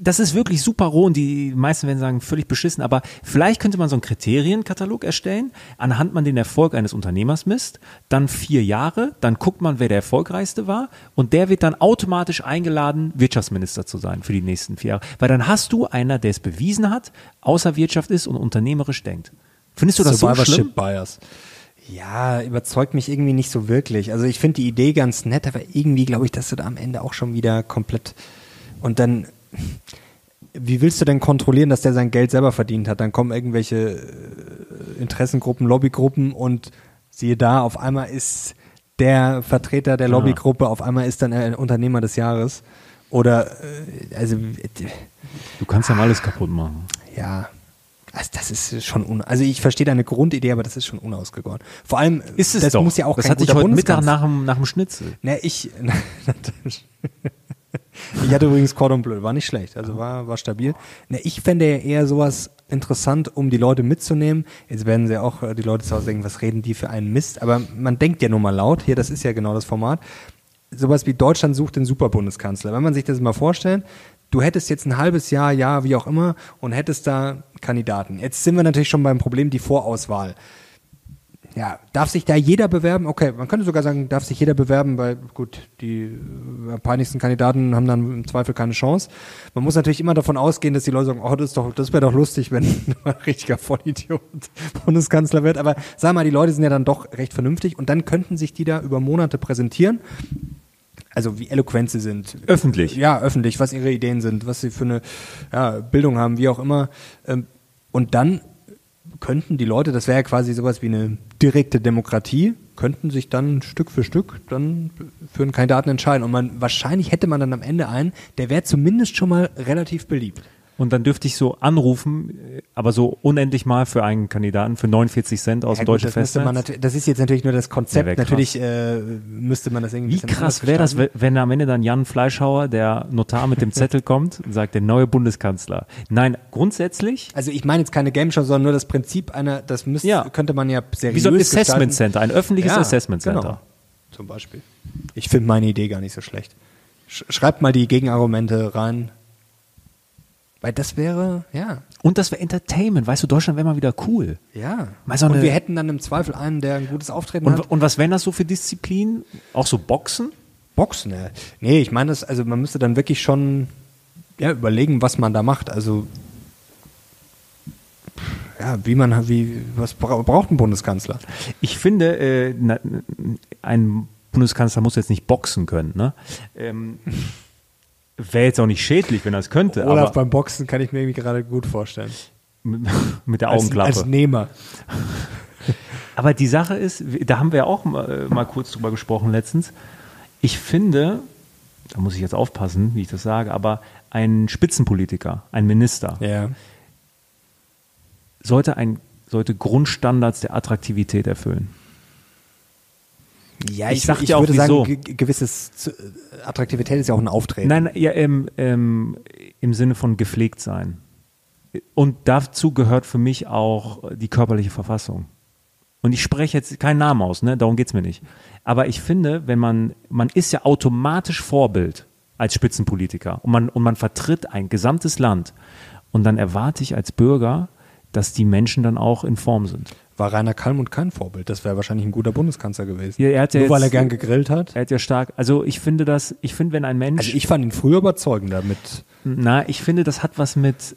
das ist wirklich super roh und die meisten werden sagen, völlig beschissen, aber vielleicht könnte man so einen Kriterienkatalog erstellen, anhand man den Erfolg eines Unternehmers misst, dann vier Jahre, dann guckt man, wer der erfolgreichste war und der wird dann automatisch eingeladen, Wirtschaftsminister zu sein für die nächsten vier Jahre. Weil dann hast du einer, der es bewiesen hat, außer Wirtschaft ist und unternehmerisch denkt. Findest du das so schlimm? Survivorship Bias. Ja, überzeugt mich irgendwie nicht so wirklich. Also ich finde die Idee ganz nett, aber irgendwie glaube ich, dass du da am Ende auch schon wieder komplett und dann wie willst du denn kontrollieren, dass der sein Geld selber verdient hat? Dann kommen irgendwelche äh, Interessengruppen, Lobbygruppen und siehe da, auf einmal ist der Vertreter der Lobbygruppe, auf einmal ist dann er Unternehmer des Jahres. Oder äh, also Du kannst ja mal alles kaputt machen. ja, also das ist schon un also ich verstehe deine Grundidee, aber das ist schon unausgegoren. Vor allem Ist es das doch. muss ja auch das kein hatte ich heute Mittag nach dem, nach dem Schnitzel. Ne, ich <laughs> <laughs> Ich hatte übrigens Cordon Bleu, war nicht schlecht, also war war stabil. Ne, ich fände ja eher sowas interessant, um die Leute mitzunehmen. Jetzt werden sie auch äh, die Leute zu Hause denken, was reden die für einen Mist, aber man denkt ja nur mal laut. Hier, das ist ja genau das Format. Sowas wie Deutschland sucht den Superbundeskanzler. Wenn man sich das mal vorstellt, du hättest jetzt ein halbes Jahr, Jahr, wie auch immer, und hättest da Kandidaten. Jetzt sind wir natürlich schon beim Problem, die Vorauswahl. Ja, darf sich da jeder bewerben? Okay, man könnte sogar sagen, darf sich jeder bewerben, weil gut, die äh, peinlichsten Kandidaten haben dann im Zweifel keine Chance. Man muss natürlich immer davon ausgehen, dass die Leute sagen, oh, das ist doch, das wäre doch lustig, wenn <laughs> ein richtiger Vollidiot Bundeskanzler wird. Aber sag mal, die Leute sind ja dann doch recht vernünftig und dann könnten sich die da über Monate präsentieren. Also wie eloquent sie sind. Öffentlich. Ja, öffentlich, was ihre Ideen sind, was sie für eine ja, Bildung haben, wie auch immer. Ähm, Und dann könnten die Leute, das wäre ja quasi sowas wie eine direkte Demokratie, könnten sich dann Stück für Stück dann für einen Kandidaten entscheiden. Und man wahrscheinlich hätte man dann am Ende einen, der wäre zumindest schon mal relativ beliebt. Und dann dürfte ich so anrufen, aber so unendlich mal für einen Kandidaten für 49 Cent aus Ja, dem gut, deutschen Festnetz. natür- das ist jetzt natürlich nur das Konzept. Ja, natürlich äh, müsste man das irgendwie. Wie krass wäre das, gestalten. wenn am Ende dann Jan Fleischhauer, der Notar mit dem Zettel kommt und <laughs> sagt, der neue Bundeskanzler. Nein, grundsätzlich Also ich meine jetzt keine Game Show, sondern nur das Prinzip einer, das müsste, Ja. könnte man ja seriös wie so ein gestalten. Assessment Center, ein öffentliches Assessment Center. Genau. Zum Beispiel. Ich finde meine Idee gar nicht so schlecht. Sch schreibt mal die Gegenargumente rein. Weil das wäre, ja, Und das wäre Entertainment, weißt du, Deutschland wäre mal wieder cool. ja. Mal so und wir hätten dann im Zweifel einen, der ein gutes Auftreten Und, hat. und was wären das so für Disziplinen? Auch so Boxen? Boxen, ja. Nee, ich meine das, also man müsste dann wirklich schon ja, überlegen, was man da macht. Also ja, wie man, wie, was bra braucht ein Bundeskanzler? Ich finde, äh, na, ein Bundeskanzler muss jetzt nicht boxen können. Ne? Ähm, <laughs> Wäre jetzt auch nicht schädlich, wenn er es könnte, Olaf aber beim Boxen kann ich mir irgendwie gerade gut vorstellen. mit, <laughs> der Als, Augenklappe. als Nehmer. <laughs> Aber die Sache ist, da haben wir auch mal, mal kurz drüber gesprochen letztens. Ich finde, da muss ich jetzt aufpassen, wie ich das sage, aber ein Spitzenpolitiker, ein Minister, Ja. sollte, ein, sollte Grundstandards der Attraktivität erfüllen. Ja, Ich ich, sag ich dir auch würde wieso. sagen, ge- gewisses Z- Attraktivität ist ja auch ein Auftreten. Nein, ja, im, ähm, im Sinne von gepflegt sein. Und dazu gehört für mich auch die körperliche Verfassung. Und ich spreche jetzt keinen Namen aus, ne? darum geht's mir nicht. Aber ich finde, wenn man, man ist ja automatisch Vorbild als Spitzenpolitiker und man, und man vertritt ein gesamtes Land. Und dann erwarte ich als Bürger, dass die Menschen dann auch in Form sind. War Rainer Kallmund kein Vorbild? Das wäre wahrscheinlich ein guter Bundeskanzler gewesen. Ja, er hat ja Nur weil er jetzt- gern gegrillt hat? Er hat ja stark, also ich finde das, ich finde, wenn ein Mensch. Also ich fand ihn früher überzeugender mit. Na, ich finde, das hat was mit,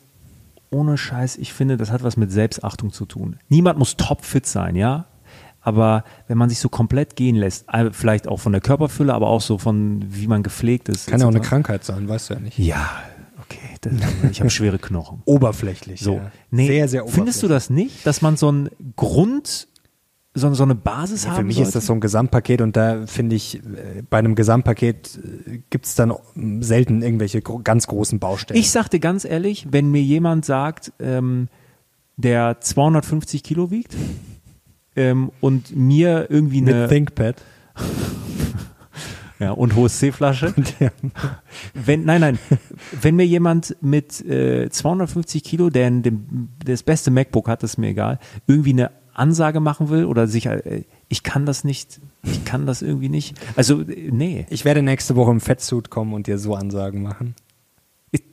ohne Scheiß, ich finde, das hat was mit Selbstachtung zu tun. Niemand muss topfit sein, ja. Aber wenn man sich so komplett gehen lässt, äh, vielleicht auch von der Körperfülle, aber auch so von, wie man gepflegt ist. Kann ja auch eine. Krankheit sein, weißt du ja nicht. Ja, okay. Das, ich habe schwere Knochen. <laughs> Oberflächlich. So. ja. Nee, sehr, sehr oberflächlich. Findest du das nicht, dass man so ein Grund, so, so eine Basis Ja, haben für mich sollte? ist das so ein Gesamtpaket und da finde ich, äh, bei einem Gesamtpaket gibt es dann selten irgendwelche ganz großen Baustellen. Ich sag dir ganz ehrlich, wenn mir jemand sagt, ähm, der 250 Kilo wiegt ähm, und mir irgendwie mit eine ThinkPad. <laughs> ja, und hohes C-Flasche, Ja. wenn nein nein, wenn mir jemand mit äh, 250 Kilo, der dem, das beste MacBook hat, ist mir egal, irgendwie eine Ansage machen will oder sich, äh, ich kann das nicht, ich kann das irgendwie nicht. Also äh, nee, Ich werde nächste Woche im Fettsuit kommen und dir so Ansagen machen.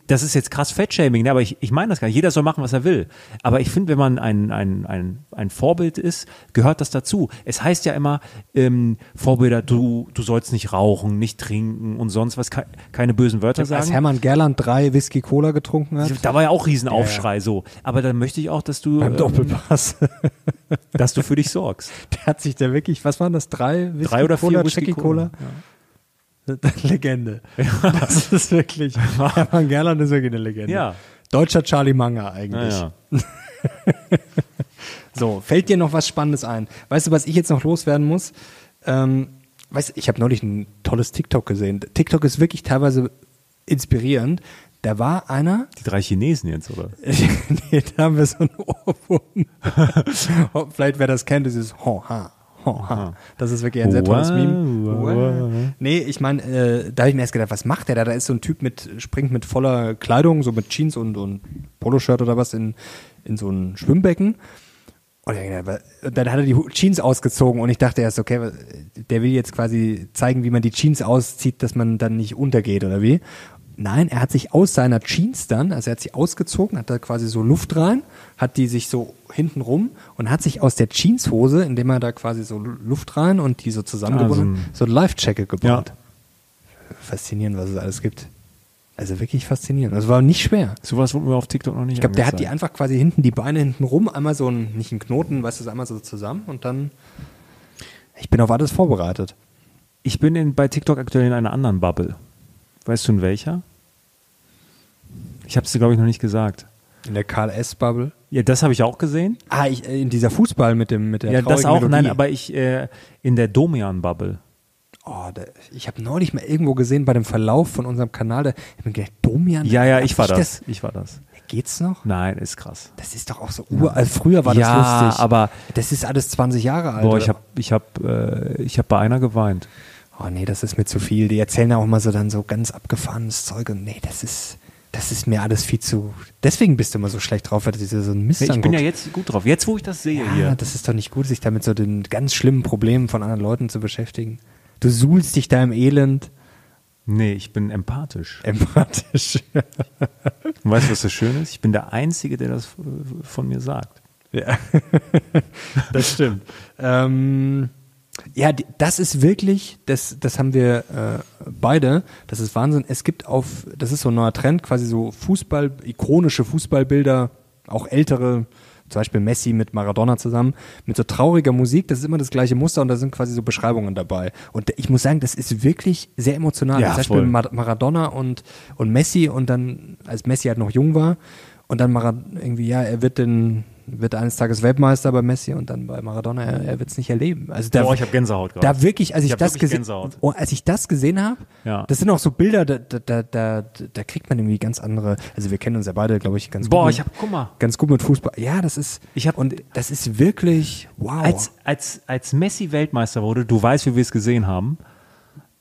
Das ist jetzt krass Fettshaming, ne? aber ich, ich meine das gar nicht. Jeder soll machen, was er will. Aber ich finde, wenn man ein, ein, ein, ein Vorbild ist, gehört das dazu. Es heißt ja immer, ähm, Vorbilder, du, du sollst nicht rauchen, nicht trinken und sonst was, ke keine bösen Wörter Als sagen. Hermann Gerland drei Whisky Cola getrunken hat, Da war ja auch Riesenaufschrei so. Aber dann möchte ich auch, dass du, beim ähm, Doppelpass, dass du für dich sorgst. <laughs> der hat sich da wirklich, was waren das, drei Whisky Drei oder vier Cola, Whisky Jackie Cola. Cola? <laughs> Legende. Das ist wirklich, <laughs> Hermann Gerland ist wirklich eine Legende. Ja. Deutscher Charlie Munger eigentlich. Naja. <laughs> So, fällt dir noch was Spannendes ein? Weißt du, was ich jetzt noch loswerden muss? Ähm, weißt, du, ich habe neulich ein tolles TikTok gesehen. TikTok ist wirklich teilweise inspirierend. Da war einer, Die drei Chinesen jetzt, oder? nee, da haben wir so einen Ohrwurm. Oh, Vielleicht wer das kennt, dieses Ho ha. Das ist wirklich ein sehr tolles Wow, Meme. wow. Nee, ich meine, äh, da habe ich mir erst gedacht, was macht der da? Da ist so ein Typ mit, springt mit voller Kleidung, so mit Jeans und, und Poloshirt oder was in, in so ein Schwimmbecken. Und dann hat er die Jeans ausgezogen und ich dachte erst, okay, der will jetzt quasi zeigen, wie man die Jeans auszieht, dass man dann nicht untergeht oder wie. Nein, er hat sich aus seiner Jeans dann, also er hat sie ausgezogen, hat da quasi so Luft rein, hat die sich so hinten rum und hat sich aus der Jeanshose, indem er da quasi so Luft rein und die so zusammengebunden, Ah, so, ein Live-Checker gebaut. Ja. Faszinierend, was es alles gibt. Also wirklich faszinierend. Das war nicht schwer. Sowas wurde mir auf TikTok noch nicht Ich glaube, der hat die einfach quasi hinten, die Beine hinten rum, einmal so ein, nicht ein Knoten, weißt du, einmal so zusammen und dann. Ich bin auf alles vorbereitet. Ich bin in, bei TikTok aktuell in einer anderen Bubble. Weißt du in welcher? Ich habe es dir, glaube ich, noch nicht gesagt. In der KLS-Bubble. Ja, das habe ich auch gesehen. Ah, ich, äh, in dieser Fußball mit dem mit der Ja, das auch. Melodie. Nein, aber ich äh, in der Domian-Bubble. Oh, da, ich habe neulich mal irgendwo gesehen bei dem Verlauf von unserem Kanal, da ich mir gedacht, Domian. Ja, ja, ich war das. Ich war das. Geht's noch? Nein, ist krass. Das ist doch auch so uralt. Früher war Ja, das lustig. aber- das ist alles 20 Jahre alt. Boah, ich habe ich hab, äh, ich hab bei einer geweint. Oh nee, das ist mir zu viel. Die erzählen ja auch mal so dann so ganz abgefahrenes Zeug und nee, das ist, das ist mir alles viel zu. Deswegen bist du immer so schlecht drauf, weil du dir so einen Mist Ich bin ja jetzt gut drauf. Jetzt, wo ich das sehe ja, hier. das ist doch nicht gut, sich damit so den ganz schlimmen Problemen von anderen Leuten zu beschäftigen. Du suhlst dich da im Elend. Nee, ich bin empathisch. Empathisch. Und weißt du, was das Schöne ist? Ich bin der Einzige, der das äh, von mir sagt. Ja, <laughs> das stimmt. ähm, ja, das ist wirklich, das, das haben wir äh, beide, das ist Wahnsinn. Es gibt auf, das ist so ein neuer Trend, quasi so Fußball, ikonische Fußballbilder, auch ältere, zum Beispiel Messi mit Maradona zusammen, mit so trauriger Musik, das ist immer das gleiche Muster und da sind quasi so Beschreibungen dabei. Und ich muss sagen, das ist wirklich sehr emotional. Ja, zum Beispiel. Mar Maradona und, und Messi und dann, als Messi halt noch jung war und dann Marad irgendwie, ja, er wird den, wird eines Tages Weltmeister bei Messi und dann bei Maradona, er, er wird es nicht erleben. Also da, Boah, ich hab Gänsehaut gerade. Da wirklich, als ich, Ich das gesehen, oh, als ich das gesehen habe, Ja. das sind auch so Bilder, da, da, da, da, kriegt man irgendwie ganz andere, also wir kennen uns ja beide, glaube ich, ganz Boah, gut. ich hab, guck mal. ganz gut mit Fußball. Ja, das ist, Ich hab- und das ist wirklich, wow. Als, als, als Messi Weltmeister wurde, du weißt, wie wir es gesehen haben,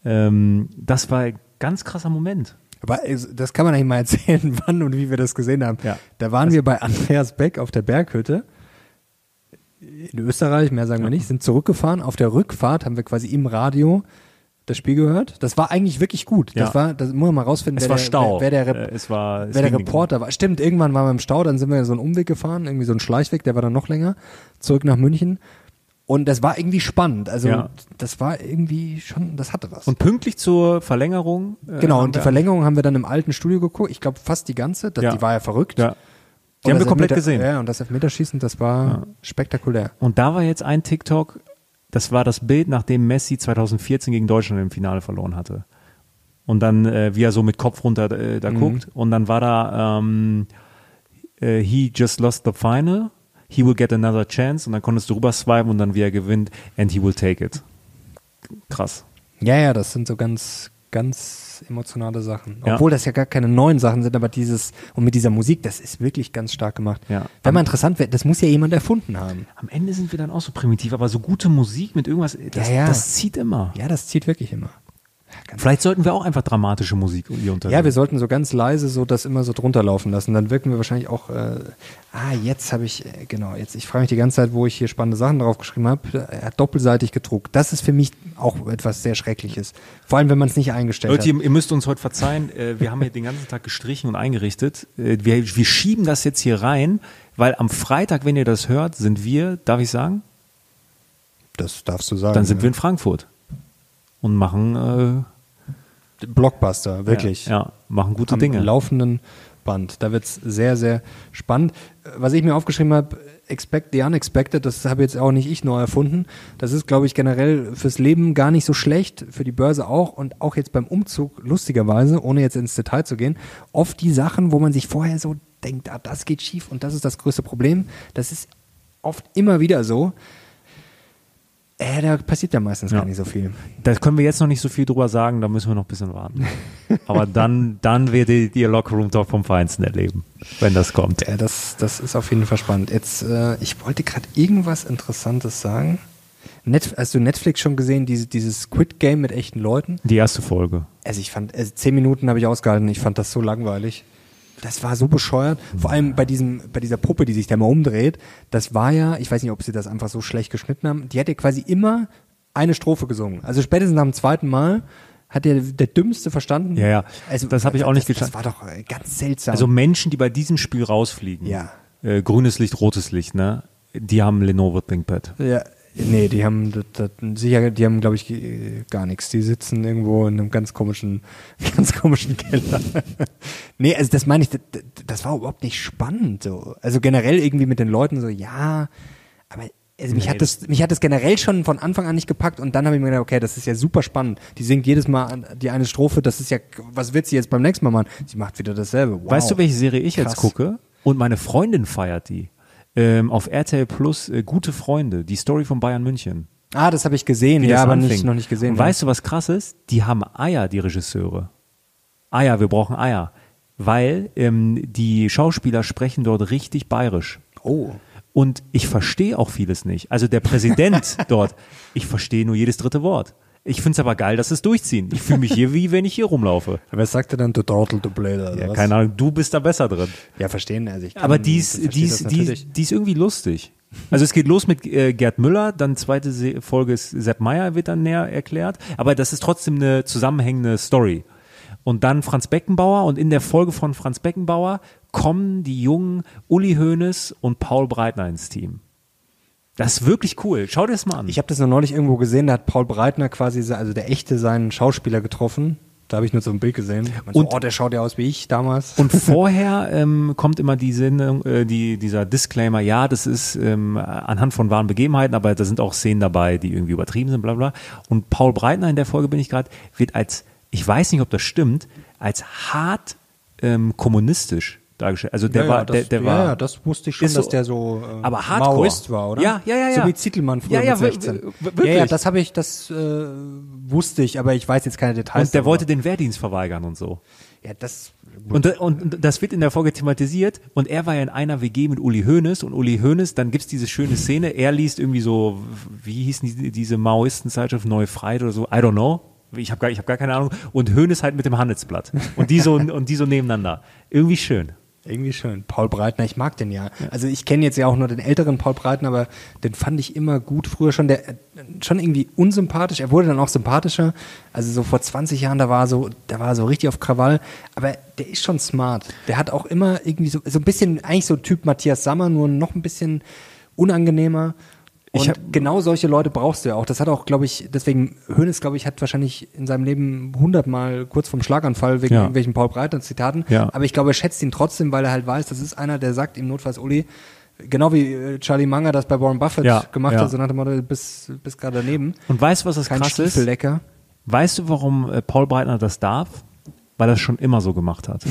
ähm, das war ein ganz krasser Moment. Aber das kann man eigentlich mal <laughs> erzählen, wann und wie wir das gesehen haben. Ja. Da waren wir bei Andreas Beck auf der Berghütte in Österreich, mehr sagen wir nicht, sind zurückgefahren. Auf der Rückfahrt haben wir quasi im Radio das Spiel gehört. Das war eigentlich wirklich gut. Das Ja. war, das muss man mal rausfinden, Es wer, war der, Stau. wer, wer der, Rep Äh, es war, es wer der nicht. Reporter war. Stimmt, irgendwann waren wir im Stau, dann sind wir so einen Umweg gefahren, irgendwie so einen Schleichweg, der war dann noch länger, zurück nach München. Und das war irgendwie spannend. Also Ja. das war irgendwie schon, das hatte was. Und pünktlich zur Verlängerung. äh, genau, und die Verlängerung haben wir dann im alten Studio geguckt. Ich glaube fast die ganze. Das, Ja. Die war ja verrückt. Ja. Die Und haben wir komplett Elfmeter- gesehen. Ja, und das Elfmeterschießen, das war spektakulär. Und da war jetzt ein TikTok, das war das Bild, nachdem Messi 2014 gegen Deutschland im Finale verloren hatte. Und dann, äh, wie er so mit Kopf runter äh, da guckt. Und dann war da, ähm, äh, he just lost the final, he will get another chance. Und dann konntest du rüber swipen und dann, wie er gewinnt, and he will take it. Krass. Ja, ja, das sind so ganz, ganz emotionale Sachen. Ja. Obwohl das ja gar keine neuen Sachen sind, aber dieses, und mit dieser Musik, das ist wirklich ganz stark gemacht. Ja. Wenn mal interessant wäre, das muss ja jemand erfunden haben. Am Ende sind wir dann auch so primitiv, aber so gute Musik mit irgendwas, das, Ja, ja. das zieht immer. Ja, das zieht wirklich immer. Ja, ganz Vielleicht sollten wir auch einfach dramatische Musik hier unter. Ja, wir sollten so ganz leise so das immer so drunter laufen lassen. Dann wirken wir wahrscheinlich auch. Äh, ah, jetzt habe ich äh, genau. Jetzt ich frage mich die ganze Zeit, wo ich hier spannende Sachen drauf geschrieben habe. Er hat doppelseitig gedruckt. Das ist für mich auch etwas sehr Schreckliches. Vor allem, wenn man es nicht eingestellt Leute, hat. ihr, ihr müsst uns heute verzeihen, äh, wir haben hier den ganzen Tag gestrichen und eingerichtet. Äh, wir, wir schieben das jetzt hier rein, weil am Freitag, wenn ihr das hört, sind wir, darf ich sagen, Das darfst du sagen. dann sind ja. wir in Frankfurt und machen Blockbuster, äh, wirklich. Ja, ja, machen gute am Dinge. laufenden Band. Da wird's sehr, sehr spannend. Was ich mir aufgeschrieben habe, Expect the Unexpected, das habe jetzt auch nicht ich neu erfunden. Das ist, glaube ich, generell fürs Leben gar nicht so schlecht, für die Börse auch und auch jetzt beim Umzug, lustigerweise, ohne jetzt ins Detail zu gehen, oft die Sachen, wo man sich vorher so denkt, ah, das geht schief und das ist das größte Problem. Das ist oft immer wieder so. Äh, da passiert ja meistens Ja. gar nicht so viel. Da können wir jetzt noch nicht so viel drüber sagen, da müssen wir noch ein bisschen warten. Aber dann, dann werdet ihr Lockerroom Talk vom Feinsten erleben, wenn das kommt. Ja, das, das ist auf jeden Fall spannend. Jetzt, äh, ich wollte gerade irgendwas Interessantes sagen. Net, hast du Netflix schon gesehen, diese, dieses Squid Game mit echten Leuten? Die erste Folge. Also ich fand, also zehn Minuten habe ich ausgehalten, ich fand das so langweilig. Das war so bescheuert. Vor allem bei diesem, bei dieser Puppe, die sich da mal umdreht. Das war ja, ich weiß nicht, ob sie das einfach so schlecht geschnitten haben. Die hat ja quasi immer eine Strophe gesungen. Also spätestens nach dem zweiten Mal hat der, der Dümmste verstanden. Ja, ja. Also Das habe ich auch nicht das, das geschafft. war doch äh, ganz seltsam. Also Menschen, die bei diesem Spiel rausfliegen, Ja. äh, grünes Licht, rotes Licht, ne? Die haben Lenovo ThinkPad. Ja, nee, die haben das, das, sicher, die haben, glaube ich, ge- gar nichts. Die sitzen irgendwo in einem ganz komischen, <laughs> ganz komischen Keller. <laughs> nee, also das meine ich, das, das war überhaupt nicht spannend. So. Also generell irgendwie mit den Leuten so, ja, aber also mich Nee, hat das, mich hat das generell schon von Anfang an nicht gepackt und dann habe ich mir gedacht, okay, das ist ja super spannend. Die singt jedes Mal die eine Strophe, das ist ja, was wird sie jetzt beim nächsten Mal machen? Sie macht wieder dasselbe. Wow. Weißt du, welche Serie ich jetzt Krass. gucke? Und meine Freundin feiert die. Ähm, auf RTL Plus, äh, Gute Freunde, die Story von Bayern München. Ah, das habe ich gesehen, ja, aber anfing. nicht, noch nicht gesehen. Und weißt du, was krass ist? Die haben Eier, die Regisseure. Eier, wir brauchen Eier. Weil ähm, die Schauspieler sprechen dort richtig bayerisch. oh. Und ich verstehe auch vieles nicht. Also der Präsident <laughs> dort, ich verstehe nur jedes dritte Wort. Ich finde es aber geil, dass es durchziehen. Ich fühle mich hier <laughs> wie wenn ich hier rumlaufe. Wer sagt denn, du Trottel, du Blöder? Ja, was? keine Ahnung, du bist da besser drin. Ja, verstehen. Also ich kann, Aber die ist, die, ist, die, ist, die ist irgendwie lustig. Also es geht los mit äh, Gerd Müller, dann zweite Se Folge ist Sepp Meyer wird dann näher erklärt, aber das ist trotzdem eine zusammenhängende Story. Und dann Franz Beckenbauer und in der Folge von Franz Beckenbauer kommen die jungen Uli Hoeneß und Paul Breitner ins Team. Das ist wirklich cool. Schau dir das mal an. Ich habe das noch neulich irgendwo gesehen, da hat Paul Breitner quasi, also der echte, seinen Schauspieler getroffen. Da habe ich nur so ein Bild gesehen. Und, so, oh, der schaut ja aus wie ich damals. Und <laughs> vorher ähm, kommt immer die Sendung, äh, die, dieser Disclaimer, ja, das ist ähm, anhand von wahren Begebenheiten, aber da sind auch Szenen dabei, die irgendwie übertrieben sind, bla bla. Und Paul Breitner in der Folge bin ich gerade, wird als, ich weiß nicht, ob das stimmt, als hart ähm, kommunistisch dargestellt. Also der ja, war, ja, das, der, der ja, war, ja, das wusste ich schon, ist so- dass der so äh, aber hardcore. Maoist war, oder? Ja, ja, ja, So ja. wie Zittelmann früher Ja, ja, mit wir- 16. wir- wirklich. Ja, ja, das habe ich, das äh, wusste ich, aber ich weiß jetzt keine Details. und der darüber. wollte den Wehrdienst verweigern und so. ja, das Und, und das wird in der Folge thematisiert und er war ja in einer WG mit Uli Hoeneß und Uli Hoeneß, dann gibt's diese schöne Szene, er liest irgendwie so, wie hießen die, diese Maoisten-Zeitschrift Neue Freiheit oder so, I don't know, Ich habe gar, ich hab gar keine Ahnung. Und Hönes halt mit dem Handelsblatt. Und die so, und die so nebeneinander. Irgendwie schön. Irgendwie schön. Paul Breitner, ich mag den ja. Also ich kenne jetzt ja auch nur den älteren Paul Breitner, aber den fand ich immer gut. Früher schon der schon irgendwie unsympathisch. Er wurde dann auch sympathischer. Also so vor 20 Jahren, da war so, da war so richtig auf Krawall. Aber der ist schon smart. Der hat auch immer irgendwie so, so ein bisschen, eigentlich so Typ Matthias Sammer, nur noch ein bisschen unangenehmer. Und hab- genau solche Leute brauchst du ja auch. Das hat auch, glaube ich, deswegen, Hönes, glaube ich, hat wahrscheinlich in seinem Leben hundertmal kurz vom Schlaganfall wegen Ja. irgendwelchen Paul Breitner Zitaten. Ja. Aber ich glaube, er schätzt ihn trotzdem, weil er halt weiß, das ist einer, der sagt ihm notfalls Uli, genau wie äh, Charlie Munger das bei Warren Buffett Ja, gemacht ja. hat, so nach dem Motto, bis, bis gerade daneben. Und weißt du, was das Kein krass ist? Weißt du, warum äh, Paul Breitner das darf? Weil er es schon immer so gemacht hat.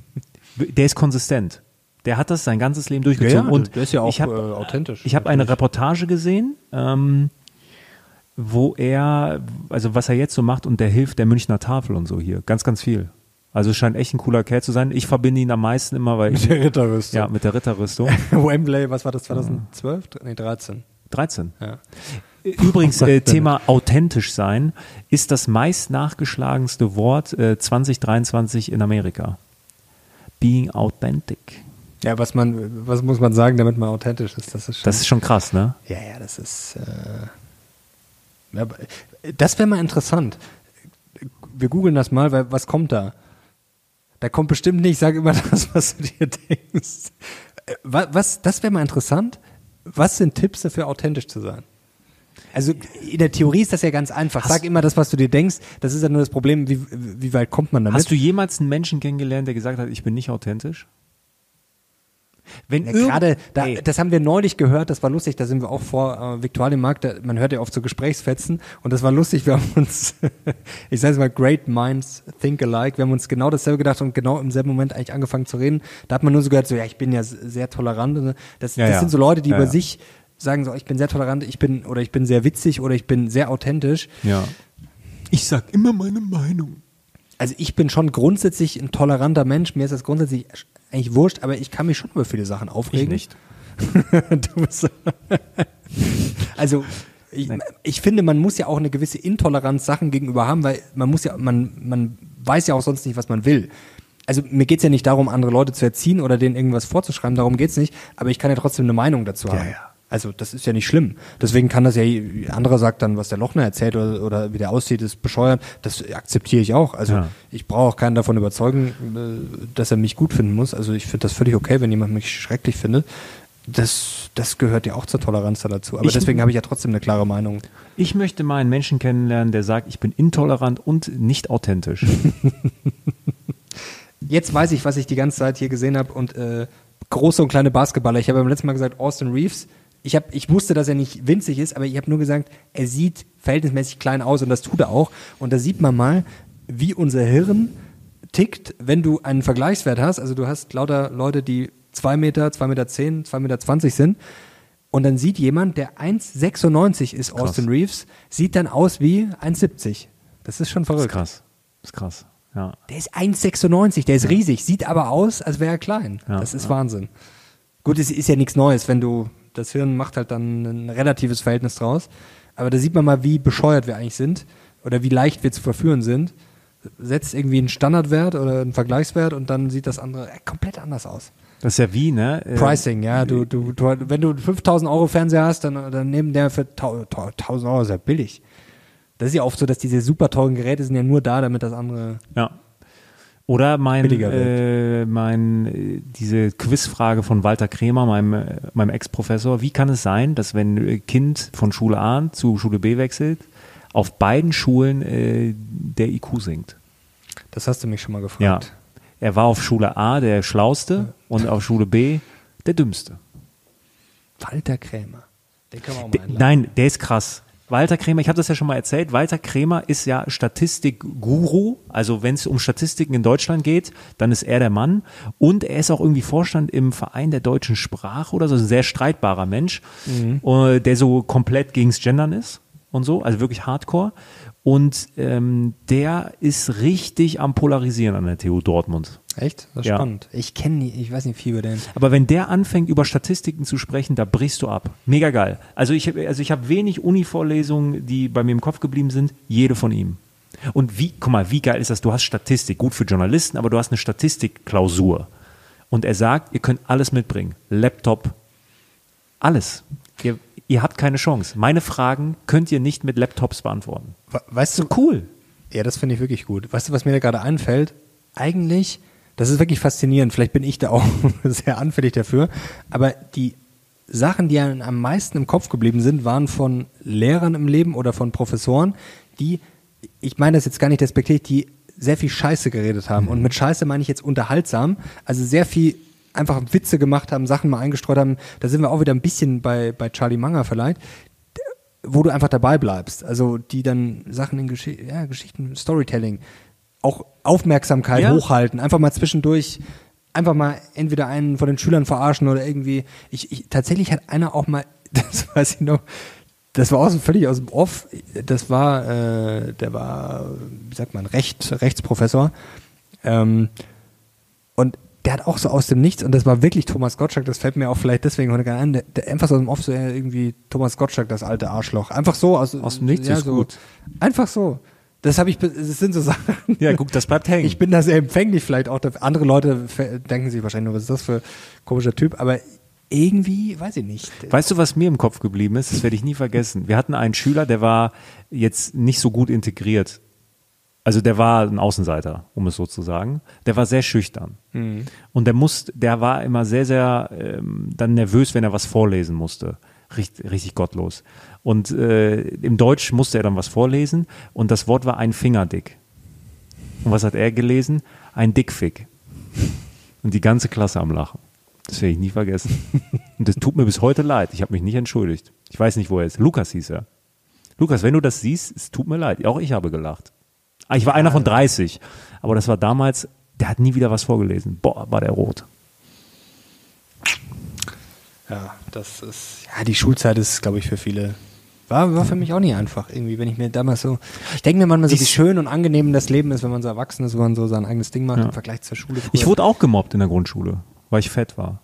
<laughs> der ist konsistent. Der hat das sein ganzes Leben durchgezogen. und der ist ja auch ich hab, äh, authentisch. Ich habe eine Reportage gesehen, ähm, wo er, also was er jetzt so macht und der hilft der Münchner Tafel und so hier. Ganz, ganz viel. Also es scheint echt ein cooler Kerl zu sein. Ich verbinde ihn am meisten immer, weil ich, der Ritterrüstung. ja, mit der Ritterrüstung. <laughs> Wembley, was war das, 2012? Nee, 13. 13. Ja. Übrigens, <laughs> äh, Thema authentisch sein ist das meist nachgeschlagenste Wort äh, 2023 in Amerika. Being authentic. Ja, was man, was muss man sagen, damit man authentisch ist? Das ist schon, Das ist schon krass, ne? ja, ja, das ist, äh, das wäre mal interessant. Wir googeln das mal, weil, was kommt da? Da kommt bestimmt nicht, sag immer <laughs> das, was du dir denkst. Äh, wa- Was, das wäre mal interessant. Was sind Tipps dafür, authentisch zu sein? Also in der Theorie ist das ja ganz einfach. Sag immer das, was du dir denkst. Das ist ja nur das Problem, wie, wie weit kommt man damit? Hast du jemals einen Menschen kennengelernt, der gesagt hat, ich bin nicht authentisch? Wenn Ja, gerade, da, das haben wir neulich gehört, das war lustig, da sind wir auch vor äh, Viktualienmarkt, da, man hört ja oft so Gesprächsfetzen und das war lustig, wir <laughs> haben uns, ich sage es mal, great minds think alike, wir haben uns genau dasselbe gedacht und genau im selben Moment eigentlich angefangen zu reden. Da hat man nur so gehört, so, ja, ich bin ja sehr tolerant. So. das Ja, das ja. sind so Leute, die über sich sagen so, ich bin sehr tolerant, ich bin, oder ich bin sehr witzig oder ich bin sehr authentisch. ja. Ich sag immer meine Meinung. Also ich bin schon grundsätzlich ein toleranter Mensch, mir ist das grundsätzlich eigentlich wurscht, aber ich kann mich schon über viele Sachen aufregen. nicht. <laughs> du bist <laughs> also ich, ich finde, man muss ja auch eine gewisse Intoleranz Sachen gegenüber haben, weil man muss ja, man, man weiß ja auch sonst nicht, was man will. Also mir geht's ja nicht darum, andere Leute zu erziehen oder denen irgendwas vorzuschreiben, darum geht's nicht, aber ich kann ja trotzdem eine Meinung dazu haben. ja. Also das ist ja nicht schlimm. Deswegen kann das ja, anderer sagt dann, was der Lochner erzählt oder, oder wie der aussieht, ist bescheuert. Das akzeptiere ich auch. Also Ja. ich brauche auch keinen davon überzeugen, äh, dass er mich gut finden muss. Also ich finde das völlig okay, wenn jemand mich schrecklich findet. Das, das gehört ja auch zur Toleranz da dazu. Aber Ich- deswegen habe ich ja trotzdem eine klare Meinung. Ich möchte mal einen Menschen kennenlernen, der sagt, ich bin intolerant und nicht authentisch. <laughs> Jetzt weiß ich, was ich die ganze Zeit hier gesehen habe und äh, große und kleine Basketballer. Ich habe beim letzten Mal gesagt, Austin Reeves. Ich, hab, ich wusste, dass er nicht winzig ist, aber ich habe nur gesagt, er sieht verhältnismäßig klein aus und das tut er auch. Und da sieht man mal, wie unser Hirn tickt, wenn du einen Vergleichswert hast. Also du hast lauter Leute, die 2 Meter, 2 Meter 10, 2 Meter 20 sind. Und dann sieht jemand, der 1,96 ist, Austin Reeves, sieht dann aus wie 1,70. Das ist schon Das ist verrückt. krass. Das ist krass. Ja. Der ist 1,96, der ist riesig, sieht aber aus, als wäre er klein. Ja, das ist Wahnsinn. Gut, es ist ja nichts Neues, wenn du, das Hirn macht halt dann ein relatives Verhältnis draus. Aber da sieht man mal, wie bescheuert wir eigentlich sind oder wie leicht wir zu verführen sind. Setzt irgendwie einen Standardwert oder einen Vergleichswert und dann sieht das andere äh, komplett anders aus. Das ist ja wie, ne? Äh, Pricing, ja, du, du, du, wenn du 5000 Euro Fernseher hast, dann, dann nehmen der für 1000 Euro, ist ja billig. Das ist ja oft so, dass diese super teuren Geräte sind ja nur da, damit das andere Ja. Oder mein, äh, mein, äh, diese Quizfrage von Walter Kremer, meinem, äh, meinem Ex-Professor. Wie kann es sein, dass wenn ein Kind von Schule A zu Schule B wechselt, auf beiden Schulen äh, der IQ sinkt? Das hast du mich schon mal gefragt. Ja. Er war auf Schule A der Schlauste und auf Schule B der Dümmste. Walter Krämer. Den können wir auch mal einladen. nein, der ist krass. Walter Krämer, ich habe das ja schon mal erzählt, Walter Krämer ist ja Statistikguru, also wenn es um Statistiken in Deutschland geht, dann ist er der Mann. Und er ist auch irgendwie Vorstand im Verein der deutschen Sprache oder so, ein sehr streitbarer Mensch, äh, der so komplett gegens Gendern ist und so, also wirklich Hardcore. Und ähm, der ist richtig am Polarisieren an der TU Dortmund. Echt? Das ist Ja. spannend. Ich kenne nie, ich weiß nicht viel über den. Aber wenn der anfängt, über Statistiken zu sprechen, da brichst du ab. Mega geil. Also ich, also ich habe wenig Uni-Vorlesungen, die bei mir im Kopf geblieben sind. Jede von ihm. Und wie, guck mal, wie geil ist das? Du hast Statistik, gut für Journalisten, aber du hast eine Statistikklausur. Und er sagt, ihr könnt alles mitbringen. Laptop, alles. Ihr, ihr habt keine Chance. Meine Fragen könnt ihr nicht mit Laptops beantworten. Weißt du, cool. Ja, das finde ich wirklich gut. Weißt du, was mir da gerade einfällt? Eigentlich, das ist wirklich faszinierend. Vielleicht bin ich da auch <laughs> sehr anfällig dafür. Aber die Sachen, die einem am meisten im Kopf geblieben sind, waren von Lehrern im Leben oder von Professoren, die, ich meine das jetzt gar nicht respektiert, die sehr viel Scheiße geredet haben. Und mit Scheiße meine ich jetzt unterhaltsam. Also sehr viel einfach Witze gemacht haben, Sachen mal eingestreut haben. Da sind wir auch wieder ein bisschen bei, bei Charlie Munger vielleicht, wo du einfach dabei bleibst. Also die dann Sachen in Gesch ja, Geschichten, Storytelling, auch Aufmerksamkeit Ja. hochhalten, einfach mal zwischendurch einfach mal entweder einen von den Schülern verarschen oder irgendwie. Ich, ich tatsächlich hat einer auch mal, <laughs> das weiß ich noch, das war auch so völlig aus dem Off. Das war, äh, der war, wie sagt man, Recht, Rechtsprofessor. Ähm, und der hat auch so aus dem Nichts, und das war wirklich Thomas Gottschalk, das fällt mir auch vielleicht deswegen heute gar ein, der, der einfach so aus dem Off so irgendwie Thomas Gottschalk, das alte Arschloch. Einfach so aus, Aus dem Nichts ja, ist so, gut. Einfach so. Das habe ich, das sind so <laughs> Sachen. Ja, guck, das bleibt hängen. Ich bin da sehr empfänglich vielleicht auch. Andere Leute denken sich wahrscheinlich nur, was ist das für ein komischer Typ, aber irgendwie, weiß ich nicht. Weißt du, was mir im Kopf geblieben ist? Das werde ich nie vergessen. Wir hatten einen Schüler, der war jetzt nicht so gut integriert. Also der war ein Außenseiter, um es so zu sagen. Der war sehr schüchtern. Und der muss, der war immer sehr, sehr ähm, dann nervös, wenn er was vorlesen musste. Richtig, richtig gottlos. Und äh, im Deutsch musste er dann was vorlesen und das Wort war ein Finger dick. Und was hat er gelesen? Ein Dickfick. Und die ganze Klasse am Lachen. Das werde ich nie vergessen. <laughs> Und das tut mir bis heute leid. Ich habe mich nicht entschuldigt. Ich weiß nicht, wo er ist. Lukas hieß er. Lukas, wenn du das siehst, es tut mir leid. Auch ich habe gelacht. Ah, Ich war einer von 30. Aber das war damals, der hat nie wieder was vorgelesen. Boah, war der rot. Ja, das ist, ja, die Schulzeit ist, glaube ich, für viele, war, war für mich auch nicht einfach irgendwie, wenn ich mir damals so, ich denke mir manchmal so, wie schön und angenehm das Leben ist, wenn man so erwachsen ist, wenn man so sein eigenes Ding macht Ja. im Vergleich zur Schule. früher. Ich wurde auch gemobbt in der Grundschule, weil ich fett war.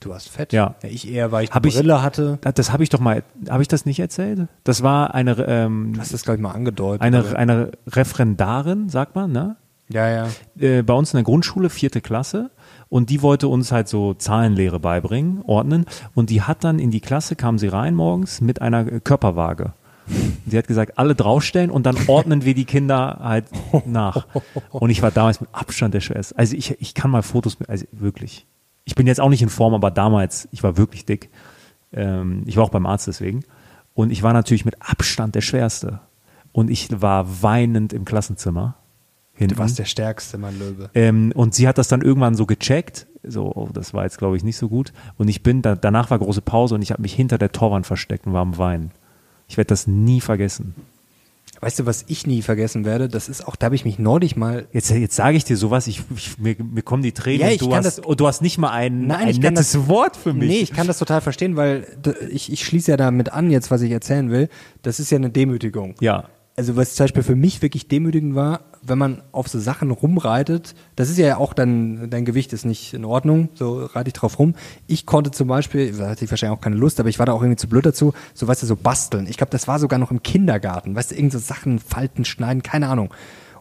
du warst fett. Ja. ich eher, weil ich Hab eine ich- Brille hatte. Das, das habe ich doch mal, habe ich das nicht erzählt? Das war eine, ähm, Du hast das, glaube ich, mal angedeutet. eine, eine Referendarin, sagt man, ne? ja, ja. äh, bei uns in der Grundschule, vierte Klasse, und die wollte uns halt so Zahlenlehre beibringen, ordnen. Und die hat dann in die Klasse, kam sie rein morgens mit einer Körperwaage. Sie hat gesagt, alle draufstellen und dann ordnen wir die Kinder halt nach. Und ich war damals mit Abstand der Schwerste. Also ich, ich kann mal Fotos, also wirklich. Ich bin jetzt auch nicht in Form, aber damals, ich war wirklich dick. Ähm, ich war auch beim Arzt deswegen. Und ich war natürlich mit Abstand der Schwerste. Und ich war weinend im Klassenzimmer. Hinten. Du warst der Stärkste, mein Löwe. Ähm, und sie hat das dann irgendwann so gecheckt. So, oh, das war jetzt, glaube ich, nicht so gut. Und ich bin, da, danach war große Pause und ich habe mich hinter der Torwand versteckt und war am Weinen. Ich werde das nie vergessen. Weißt du, was ich nie vergessen werde? Das ist auch, da habe ich mich neulich mal Jetzt, jetzt sage ich dir sowas, ich, ich, mir, mir kommen die Tränen. Ja, ich du, kann hast, das- und du hast nicht mal ein, Nein, ein ich kann nettes das- Wort für mich. Nee, ich kann das total verstehen, weil ich, ich schließe ja damit an, jetzt, was ich erzählen will. Das ist ja eine Demütigung. ja, Also, was zum Beispiel für mich wirklich demütigend war, wenn man auf so Sachen rumreitet, das ist ja auch dann, dein Gewicht ist nicht in Ordnung, so reite ich drauf rum. Ich konnte zum Beispiel, da hatte ich wahrscheinlich auch keine Lust, aber ich war da auch irgendwie zu blöd dazu, so weißt du, so basteln. Ich glaube, das war sogar noch im Kindergarten, weißt du, irgend so Sachen falten, schneiden, keine Ahnung.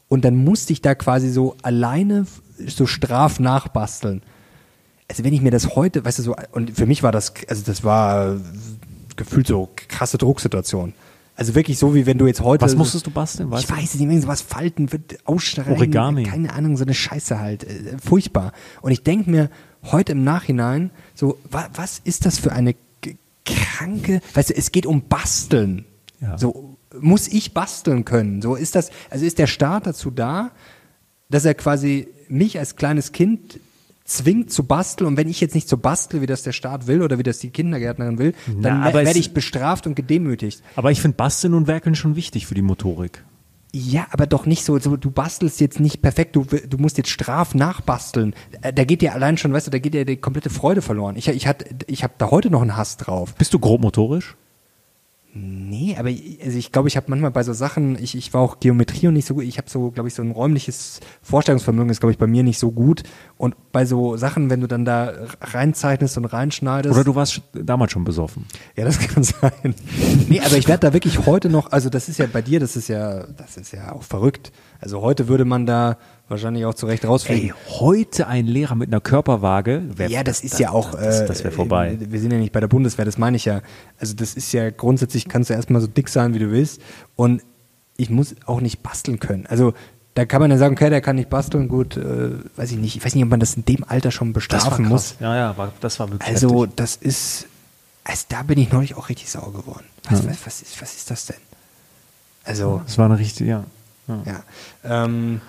Und dann musste ich da quasi so alleine so straf nachbasteln. Also wenn ich mir das heute, weißt du, so, und für mich war das, also das war gefühlt so krasse Drucksituation. Also wirklich so, wie wenn du jetzt heute. Was musstest du basteln, weißt ich weiß nicht, irgend sowas falten, wird ausschneiden. Origami. Keine Ahnung, so eine Scheiße halt. Äh, furchtbar. Und ich denke mir heute im Nachhinein, so, wa, was ist das für eine kranke, weißt du, es geht um Basteln. Ja. So, muss ich basteln können? So ist das, also ist der Staat dazu da, dass er quasi mich als kleines Kind zwingt zu basteln und wenn ich jetzt nicht so bastel, wie das der Staat will oder wie das die Kindergärtnerin will, dann Na, werde ich bestraft und gedemütigt. Aber ich finde Basteln und Werkeln schon wichtig für die Motorik. Ja, aber doch nicht so, so du bastelst jetzt nicht perfekt, du, du musst jetzt straf nachbasteln. Äh, Da geht dir allein schon, weißt du, da geht dir die komplette Freude verloren. Ich, ich, hat- ich habe da heute noch einen Hass drauf. Bist du grobmotorisch? Nee, aber ich, also ich glaube, ich habe manchmal bei so Sachen, ich, ich war auch Geometrie und nicht so gut, ich habe so, glaube ich, so ein räumliches Vorstellungsvermögen ist, glaube ich, bei mir nicht so gut. Und bei so Sachen, wenn du dann da reinzeichnest und reinschneidest. Oder du warst damals schon besoffen. Ja, das <laughs> kann sein. nee, aber ich werde da wirklich heute noch, also das ist ja bei dir, das ist ja, das ist ja auch verrückt. Also heute würde man da wahrscheinlich auch zurecht rausfliegen. Ey, heute ein Lehrer mit einer Körperwaage. Wär, ja, das, das ist das, ja auch. Das, das wäre vorbei. Äh, wir sind ja nicht bei der Bundeswehr, das meine ich ja. Also das ist ja grundsätzlich kannst du erstmal so dick sein, wie du willst. Und ich muss auch nicht basteln können. Also da kann man dann sagen, okay, der kann nicht basteln, gut, äh, weiß ich nicht. Ich weiß nicht, ob man das in dem Alter schon bestrafen muss. Ja, ja, war, das war wirklich. Also heftig. das ist, also da bin ich neulich auch richtig sauer geworden. Was, ja. was, was, ist, was ist das denn? Also. Das war eine richtige, ja. Ja. ja. Ähm,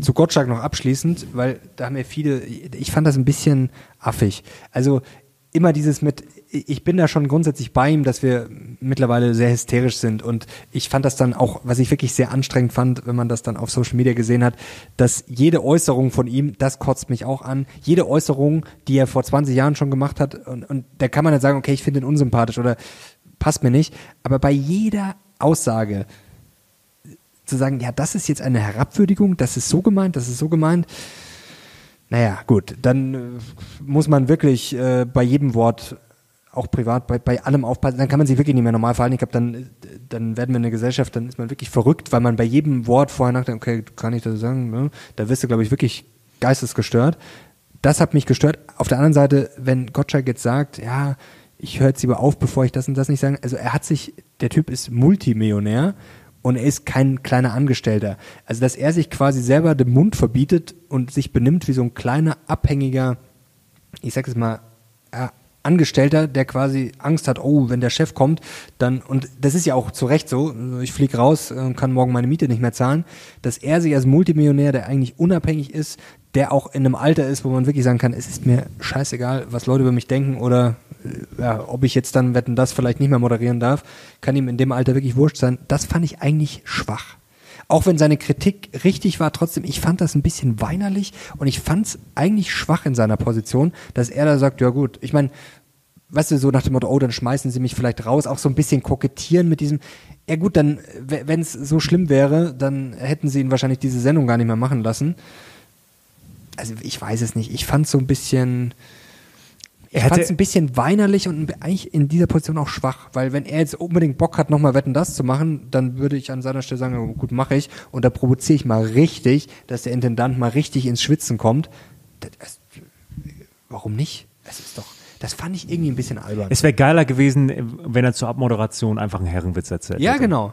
zu Gottschalk noch abschließend, weil da haben ja viele, ich fand das ein bisschen affig. Also immer dieses mit, ich bin da schon grundsätzlich bei ihm, dass wir mittlerweile sehr hysterisch sind und ich fand das dann auch, was ich wirklich sehr anstrengend fand, wenn man das dann auf Social Media gesehen hat, dass jede Äußerung von ihm, das kotzt mich auch an, jede Äußerung, die er vor 20 Jahren schon gemacht hat und, und da kann man dann sagen, okay, ich finde ihn unsympathisch oder passt mir nicht, aber bei jeder Aussage, zu sagen, ja, das ist jetzt eine Herabwürdigung, das ist so gemeint, das ist so gemeint. Naja, gut, dann äh, muss man wirklich äh, bei jedem Wort auch privat bei, bei allem aufpassen, dann kann man sich wirklich nicht mehr normal verhalten. Ich glaube, dann, dann werden wir eine Gesellschaft, dann ist man wirklich verrückt, weil man bei jedem Wort vorher nachdenkt, okay, kann ich das sagen? Ne? Da wirst du, glaube ich, wirklich geistesgestört. Das hat mich gestört. Auf der anderen Seite, wenn Gottschalk jetzt sagt, ja, ich höre jetzt lieber auf, bevor ich das und das nicht sage. Also er hat sich, der Typ ist Multimillionär und er ist kein kleiner Angestellter. Also dass er sich quasi selber den Mund verbietet und sich benimmt wie so ein kleiner abhängiger, ich sag es mal, Angestellter, der quasi Angst hat, oh, wenn der Chef kommt, dann, und das ist ja auch zu Recht so, ich fliege raus und kann morgen meine Miete nicht mehr zahlen, dass er sich als Multimillionär, der eigentlich unabhängig ist, der auch in einem Alter ist, wo man wirklich sagen kann, es ist mir scheißegal, was Leute über mich denken oder ja, ob ich jetzt dann Wetten das vielleicht nicht mehr moderieren darf, kann ihm in dem Alter wirklich wurscht sein. Das fand ich eigentlich schwach. Auch wenn seine Kritik richtig war, trotzdem, ich fand das ein bisschen weinerlich und ich fand es eigentlich schwach in seiner Position, dass er da sagt, ja gut, ich meine, weißt du, so nach dem Motto, oh, dann schmeißen sie mich vielleicht raus, auch so ein bisschen kokettieren mit diesem, ja gut, dann, wenn es so schlimm wäre, dann hätten sie ihn wahrscheinlich diese Sendung gar nicht mehr machen lassen. Also ich weiß es nicht, ich fand so ein bisschen, ich fand es ein bisschen weinerlich und eigentlich in dieser Position auch schwach, weil wenn er jetzt unbedingt Bock hat, nochmal Wetten das zu machen, dann würde ich an seiner Stelle sagen, gut, mache ich. Und da provoziere ich mal richtig, dass der Intendant mal richtig ins Schwitzen kommt. Das, warum nicht? Das ist doch, das fand ich irgendwie ein bisschen albern. Es wäre geiler gewesen, wenn er zur Abmoderation einfach einen Herrenwitz erzählt Ja, hätte. genau.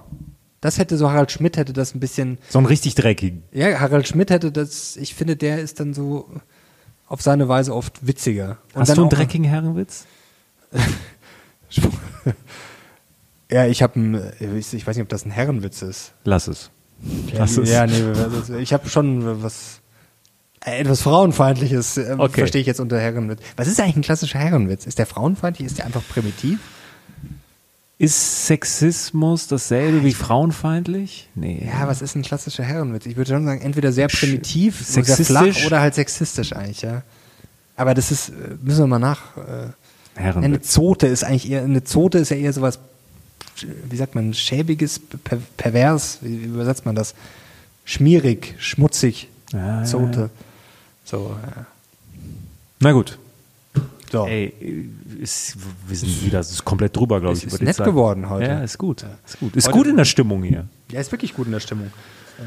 Das hätte so Harald Schmidt hätte das ein bisschen. So einen richtig dreckigen. Ja, Harald Schmidt hätte das, ich finde, der ist dann so, auf seine Weise oft witziger. Und Hast du einen dreckigen Herrenwitz? <laughs> ja, ich habe einen, ich weiß nicht, ob das ein Herrenwitz ist. Lass es. Ja, Lass es. ja nee, ich habe schon was äh, etwas Frauenfeindliches, äh, okay. verstehe ich jetzt unter Herrenwitz. Was ist eigentlich ein klassischer Herrenwitz? Ist der frauenfeindlich? Ist der einfach primitiv? Ist Sexismus dasselbe wie frauenfeindlich? Nee. Ja, was ist ein klassischer Herrenwitz? Ich würde schon sagen, entweder sehr primitiv, sehr flach oder halt sexistisch eigentlich, ja. Aber das ist, äh, müssen wir mal nach. Äh, Herrenwitz. Eine Zote ist eigentlich eher, eine Zote ist ja eher sowas, wie sagt man, schäbiges, per, pervers, wie, wie, übersetzt man das? Schmierig, schmutzig, ja, Zote. Ja. So, ja. Na gut. So. Ey, ist, wir sind wieder ist komplett drüber, glaube ich. Ist nett Zeit. geworden heute. Ja, ist gut. Ist gut. Ist heute gut in der Stimmung hier. Ja, ist wirklich gut in der Stimmung.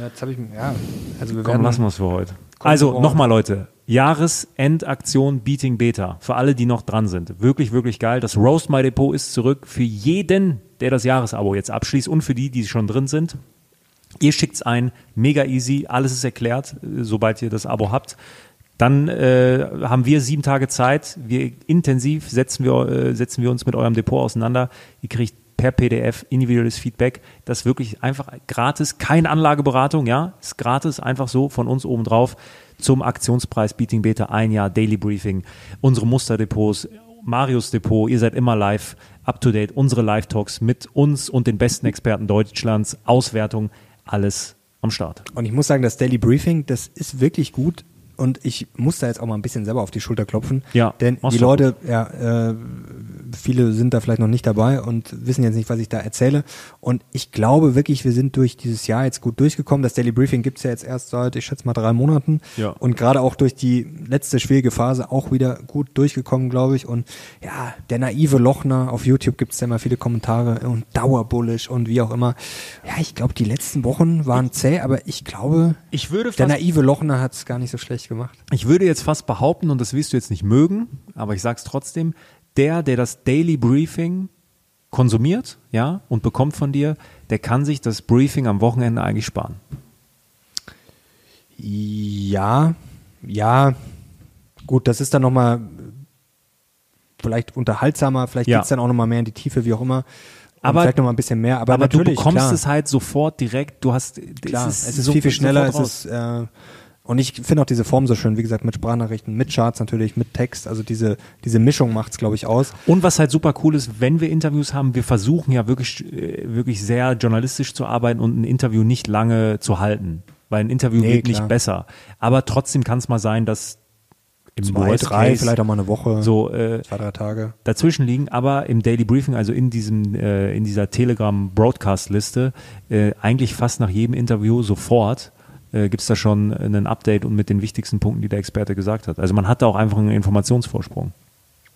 Jetzt habe ich, ja, also wir Komm, lassen wir es für heute. Also nochmal, Leute. Jahresendaktion Beating Beta. Für alle, die noch dran sind. Wirklich, wirklich geil. Das Roast My Depot ist zurück für jeden, der das Jahresabo jetzt abschließt und für die, die schon drin sind. Ihr schickt es ein, mega easy, alles ist erklärt, sobald ihr das Abo habt. Dann äh, haben wir sieben Tage Zeit. Wir intensiv setzen wir, äh, setzen wir uns mit eurem Depot auseinander. Ihr kriegt per PDF individuelles Feedback. Das ist wirklich einfach gratis, keine Anlageberatung, ja, ist gratis, einfach so von uns oben drauf zum Aktionspreis Beating Beta ein Jahr Daily Briefing, unsere Musterdepots, Marius Depot, ihr seid immer live, up to date, unsere Live Talks mit uns und den besten Experten Deutschlands, Auswertung, alles am Start. Und ich muss sagen, das Daily Briefing, das ist wirklich gut und ich muss da jetzt auch mal ein bisschen selber auf die Schulter klopfen. Ja. Denn die Leute, ja, äh, viele sind da vielleicht noch nicht dabei und wissen jetzt nicht, was ich da erzähle. Und ich glaube wirklich, wir sind durch dieses Jahr jetzt gut durchgekommen. Das Daily Briefing gibt's ja jetzt erst seit, ich schätze mal, drei Monaten. Ja. Und gerade auch durch die letzte schwierige Phase auch wieder gut durchgekommen, glaube ich. Und ja, der naive Lochner, auf YouTube gibt's ja immer viele Kommentare und dauerbullisch und wie auch immer. Ja, ich glaube, die letzten Wochen waren zäh, aber ich glaube, Ich würde der naive Lochner hat's gar nicht so schlecht gemacht. ich würde jetzt fast behaupten, und das wirst du jetzt nicht mögen, aber ich sag's trotzdem, der, der das Daily Briefing konsumiert, ja, und bekommt von dir, der kann sich das Briefing am Wochenende eigentlich sparen. Ja, ja, gut, das ist dann nochmal vielleicht unterhaltsamer, vielleicht Ja. geht's dann auch nochmal mehr in die Tiefe, wie auch immer. Aber- vielleicht nochmal ein bisschen mehr, aber, Aber du bekommst klar, es halt sofort direkt, du hast, klar, es ist, so- viel, viel schneller, es ist, äh, und ich finde auch diese Form so schön, wie gesagt, mit Sprachnachrichten, mit Charts natürlich, mit Text, also diese, diese Mischung macht's, glaube ich, aus. Und was halt super cool ist, wenn wir Interviews haben, wir versuchen ja wirklich, äh, wirklich sehr journalistisch zu arbeiten und ein Interview nicht lange zu halten. Weil ein Interview Nee, wird klar. nicht besser. Aber trotzdem kann es mal sein, dass im Zwei, Worst drei, Case vielleicht auch mal eine Woche, so äh, zwei, drei Tage. dazwischen liegen, aber im Daily Briefing, also in diesem, äh, in dieser Telegram Broadcast Liste, äh, eigentlich fast nach jedem Interview sofort äh, gibt es da schon ein Update und mit den wichtigsten Punkten, die der Experte gesagt hat. Also man hat da auch einfach einen Informationsvorsprung.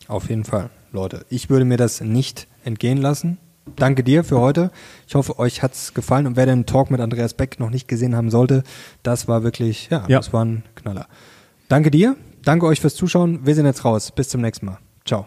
Auf jeden Fall, Leute. Ich würde mir das nicht entgehen lassen. Danke dir für heute. Ich hoffe, euch hat's gefallen. Und wer den Talk mit Andreas Beck noch nicht gesehen haben sollte, das war wirklich, ja, Ja. das war ein Knaller. Danke dir. Danke euch fürs Zuschauen. Wir sind jetzt raus. Bis zum nächsten Mal. Ciao.